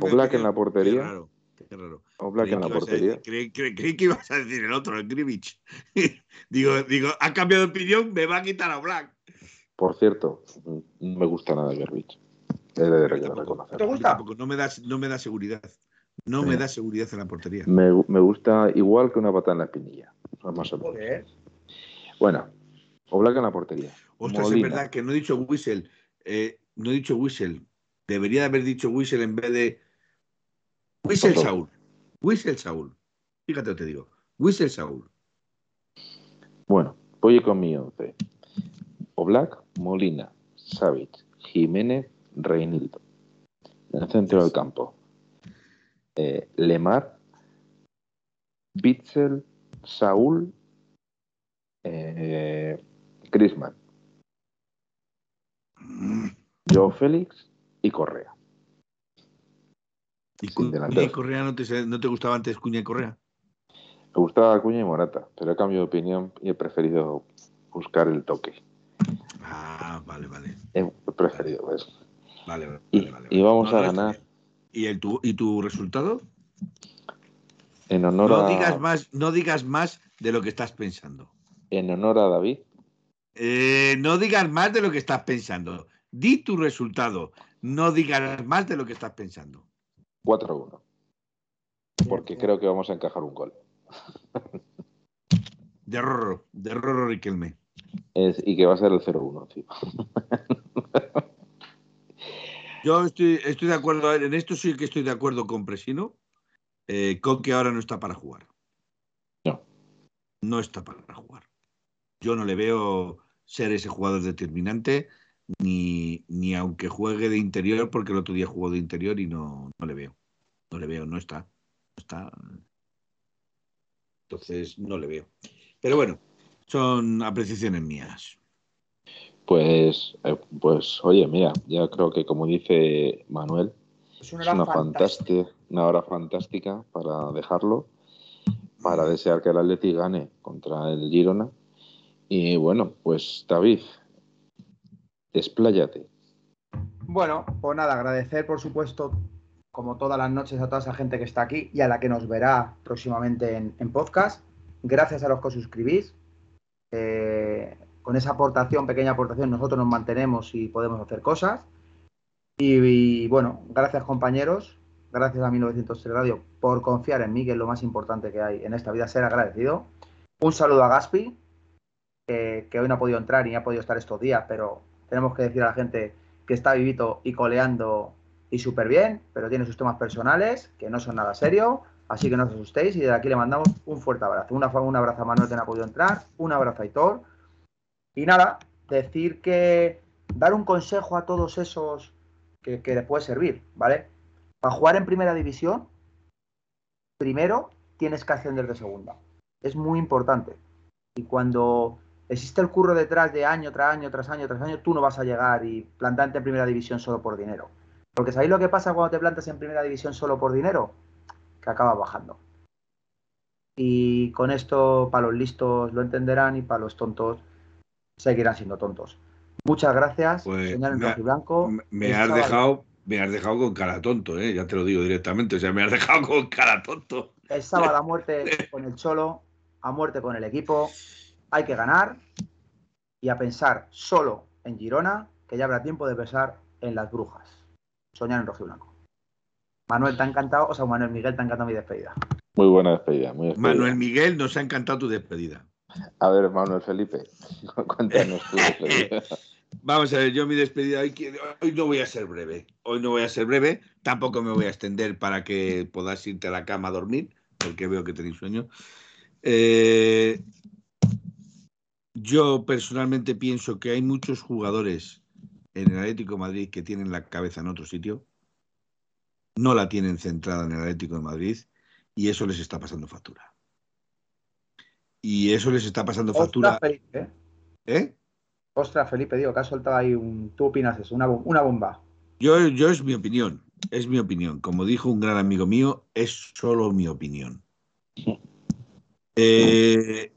Oblak en la portería. Qué raro. Qué raro. Oblak en la portería. creí, que ibas a decir el otro, el Grivich. digo, digo, ha cambiado de opinión, me va a quitar a Black. Por cierto, no me gusta nada Gerbich. He de ¿Te reconocerlo. gusta? No me da, no me da seguridad. No me da seguridad en la portería. Me, me gusta igual que una patada en la espinilla. Más o menos. Joder. Bueno, Oblak en la portería. Ostras, Molina. es verdad que no he dicho Whistle. eh, no he dicho Whistle. Debería de haber dicho Whistle en vez de. Whistle. Saúl. Whistle Saúl. Fíjate, te digo. Whistle Saúl. Bueno, voy con mi once. Oblak, Molina, Savic, Jiménez, Reinildo. En el centro del campo. Eh, Lemar, Bitzel, Saúl, eh, Griezmann, Joe Félix y Correa. ¿Y Cuña Correa no te, no te gustaba antes Cuña y Correa? Me gustaba Acuña y Morata, pero he cambiado de opinión y he preferido buscar el toque. Ah, vale, vale. He preferido eso. Vale, vale, Y, vale, vale. y vamos No, a ganar. ¿Y, el, tu, ¿Y tu resultado? en honor, No a, digas, más, no digas más de lo que estás pensando. en honor a David. Eh, no digas más de lo que estás pensando. Di tu resultado. No digas más de lo que estás pensando. 4-1. Porque creo que vamos a encajar un gol. De Rorro, de Rorro Riquelme. Es- y que va a ser el 0-1 encima. Yo estoy, estoy de acuerdo, en esto sí que estoy de acuerdo con Presino, eh, con que ahora no está para jugar. No. No está para jugar. Yo no le veo ser ese jugador determinante, ni, ni aunque juegue de interior, porque el otro día jugó de interior y no, no le veo. No le veo, no está. No está. Entonces, no le veo. Pero bueno, son apreciaciones mías. Pues, eh, pues, oye, mira, ya creo que como dice Manuel, Es una es hora una fantástica. fantástica, una hora fantástica para dejarlo, para desear que el Atleti gane contra el Girona. Y bueno, pues David, despláyate. Bueno, pues nada, agradecer por supuesto, como todas las noches, a toda esa gente que está aquí y a la que nos verá próximamente en, podcast. Gracias a los que os suscribís. Eh, con esa aportación, pequeña aportación, nosotros nos mantenemos y podemos hacer cosas. Y, bueno, gracias compañeros, gracias a 1903 Radio por confiar en mí, que es lo más importante que hay en esta vida, ser agradecido. Un saludo a Gaspi, que, hoy no ha podido entrar y ha podido estar estos días, pero tenemos que decir a la gente que está vivito y coleando y súper bien, pero tiene sus temas personales que no son nada serios, así que no os asustéis y desde aquí le mandamos un fuerte abrazo. Una, un abrazo a Manuel que no ha podido entrar, un abrazo a Aitor y nada, decir que dar un consejo a todos esos que, que les puede servir, ¿vale? Para jugar en primera división, primero tienes que ascender de segunda. Es muy importante. Y cuando existe el curro detrás de año tras año, tras año, tras año, tú no vas a llegar y plantarte en primera división solo por dinero. Porque ¿sabéis lo que pasa cuando te plantas en primera división solo por dinero? Que acabas bajando. Y con esto, para los listos lo entenderán y para los tontos seguirán siendo tontos. Muchas gracias, Pues señor me- Blanco. Me has dejado, me has dejado con cara tonto, ¿eh? ya te lo digo directamente. O sea, me has dejado con cara tonto. El sábado a muerte con el Cholo, a muerte con el equipo. Hay que ganar y a pensar solo en Girona, que ya habrá tiempo de pensar en las brujas. Soñar en rojiblanco. Manuel, ¿te ha encantado? O sea, Manuel Miguel, ¿te ha encantado mi despedida? Muy buena despedida, muy despedida. Manuel Miguel, nos ha encantado tu despedida. A ver, Manuel Felipe, cuéntanos tu despedida. Vamos a ver, yo mi despedida hoy no voy a ser breve. Hoy no voy a ser breve, tampoco me voy a extender para que podáis irte a la cama a dormir, porque veo que tenéis sueño. Eh, yo personalmente pienso que hay muchos jugadores en el Atlético de Madrid que tienen la cabeza en otro sitio, no la tienen centrada en el Atlético de Madrid y eso les está pasando factura. Y eso les está pasando factura. Ostras, Felipe, ¿eh? ¿eh? Ostras, Felipe, digo, que has soltado ahí un... Tú opinas eso, una, una bomba. Yo, yo es mi opinión, es mi opinión. Como dijo un gran amigo mío, es solo mi opinión. Eh,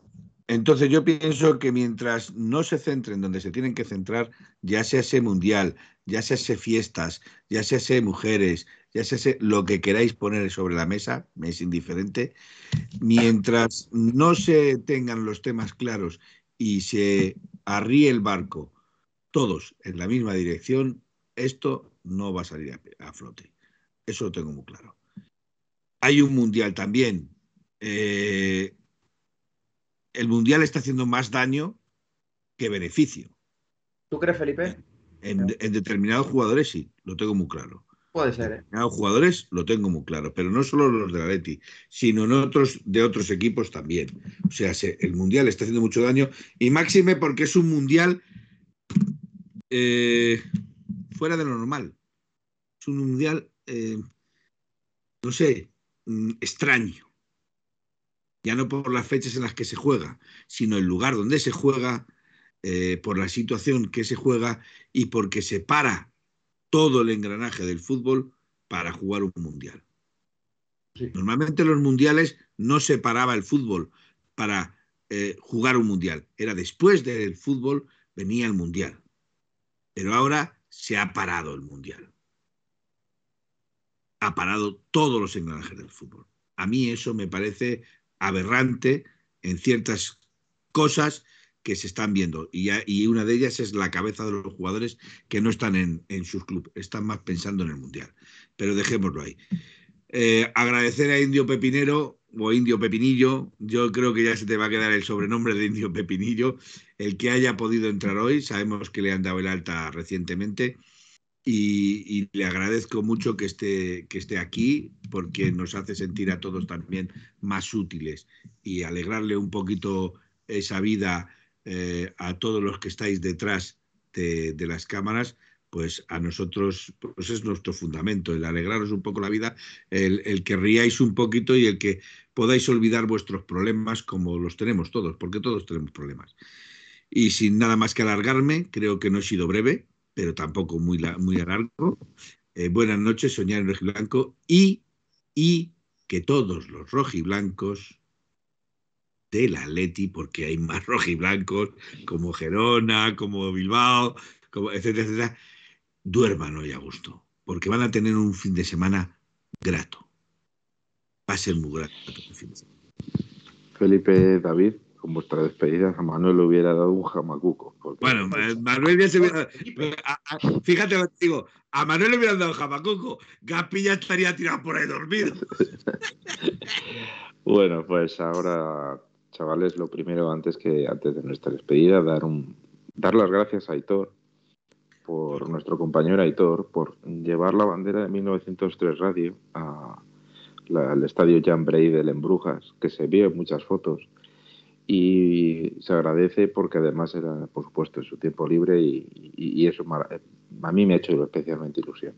entonces yo pienso que mientras no se centren donde se tienen que centrar, ya sea ese mundial, ya sea ese fiestas, ya sea ese mujeres, ya sea ese lo que queráis poner sobre la mesa, me es indiferente, mientras no se tengan los temas claros y se arríe el barco todos en la misma dirección, esto no va a salir a, flote. Eso lo tengo muy claro. Hay un mundial también. Eh, el mundial está haciendo más daño que beneficio. ¿Tú crees, Felipe? En, en determinados jugadores sí, lo tengo muy claro. Puede ser, ¿eh? determinados jugadores lo tengo muy claro, pero no solo los del Atleti, sino en otros de otros equipos también. O sea, se- el mundial está haciendo mucho daño y máxime porque es un mundial eh, fuera de lo normal. Es un mundial, eh, no sé, mm, extraño. Ya no por las fechas en las que se juega, sino el lugar donde se juega, eh, por la situación que se juega y porque se para todo el engranaje del fútbol para jugar un mundial. Sí. Normalmente en los mundiales no se paraba el fútbol para eh, jugar un mundial. Era después del fútbol venía el mundial. Pero ahora se ha parado el mundial. Ha parado todos los engranajes del fútbol. A mí eso me parece aberrante en ciertas cosas que se están viendo. Y, y una de ellas es la cabeza de los jugadores que no están en, en sus clubes, están más pensando en el Mundial. Pero dejémoslo ahí. Eh, agradecer a Indio Pepinero o Indio Pepinillo, yo creo que ya se te va a quedar el sobrenombre de Indio Pepinillo, el que haya podido entrar hoy, sabemos que le han dado el alta recientemente y, le agradezco mucho que esté, que esté aquí porque nos hace sentir a todos también más útiles y alegrarle un poquito esa vida eh, a todos los que estáis detrás de, las cámaras, pues a nosotros pues es nuestro fundamento, el alegraros un poco la vida, el, el que riáis un poquito y el que podáis olvidar vuestros problemas como los tenemos todos, porque todos tenemos problemas. Y sin nada más que alargarme, creo que no he sido breve, pero tampoco muy, muy largo. Eh, buenas noches, soñar en rojiblanco y, y que todos los rojiblancos del Atleti, porque hay más rojiblancos como Gerona, como Bilbao, como etcétera, etcétera, duerman hoy a gusto, porque van a tener un fin de semana grato. Va a ser muy grato. Felipe David, con vuestra despedida, a Manuel le hubiera dado un jamacuco. porque- Bueno, Ma- Manuel ya se hubiera- a- Fíjate lo que digo, a Manuel le hubieran dado jamacuco, Gaspi ya estaría tirado por ahí dormido. Bueno, pues ahora, chavales, lo primero antes que antes de nuestra despedida, dar un dar las gracias a Aitor por nuestro compañero Aitor por llevar la bandera de 1903 Radio a la- al estadio Jan Bray del Embrujas, que se vio en muchas fotos y se agradece porque además era, por supuesto, en su tiempo libre y, eso a mí me ha hecho especialmente ilusión.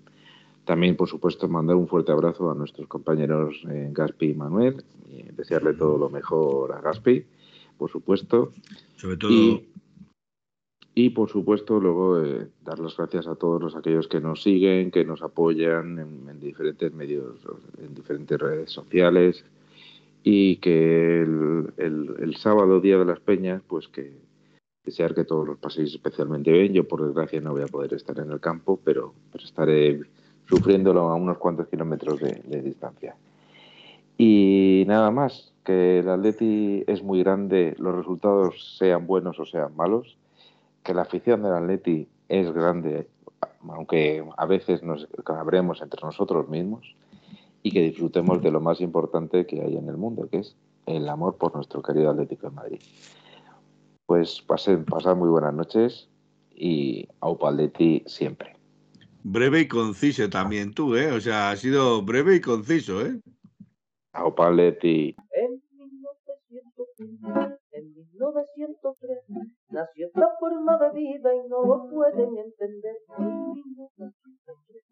También, por supuesto, mandar un fuerte abrazo a nuestros compañeros eh, Gaspi y Manuel, y desearle todo lo mejor a Gaspi, por supuesto. Sobre todo. Y, por supuesto, luego eh, dar las gracias a todos los aquellos que nos siguen, que nos apoyan en diferentes medios, en diferentes redes sociales, y que el, sábado, Día de las Peñas, pues que desear que todos los paséis especialmente bien. Yo, por desgracia, no voy a poder estar en el campo, pero, estaré sufriéndolo a unos cuantos kilómetros de, distancia. Y nada más, que el Atleti es muy grande, los resultados sean buenos o sean malos, que la afición del Atleti es grande, aunque a veces nos cabremos entre nosotros mismos, y que disfrutemos de lo más importante que hay en el mundo, que es el amor por nuestro querido Atlético de Madrid. Pues pasen, pasen muy buenas noches y Aupaletti siempre. Breve y conciso también tú, ¿eh? O sea, ha sido breve y conciso, ¿eh? Aupaletti. En 1903 nació esta forma de vida y no lo pueden entender. En 1903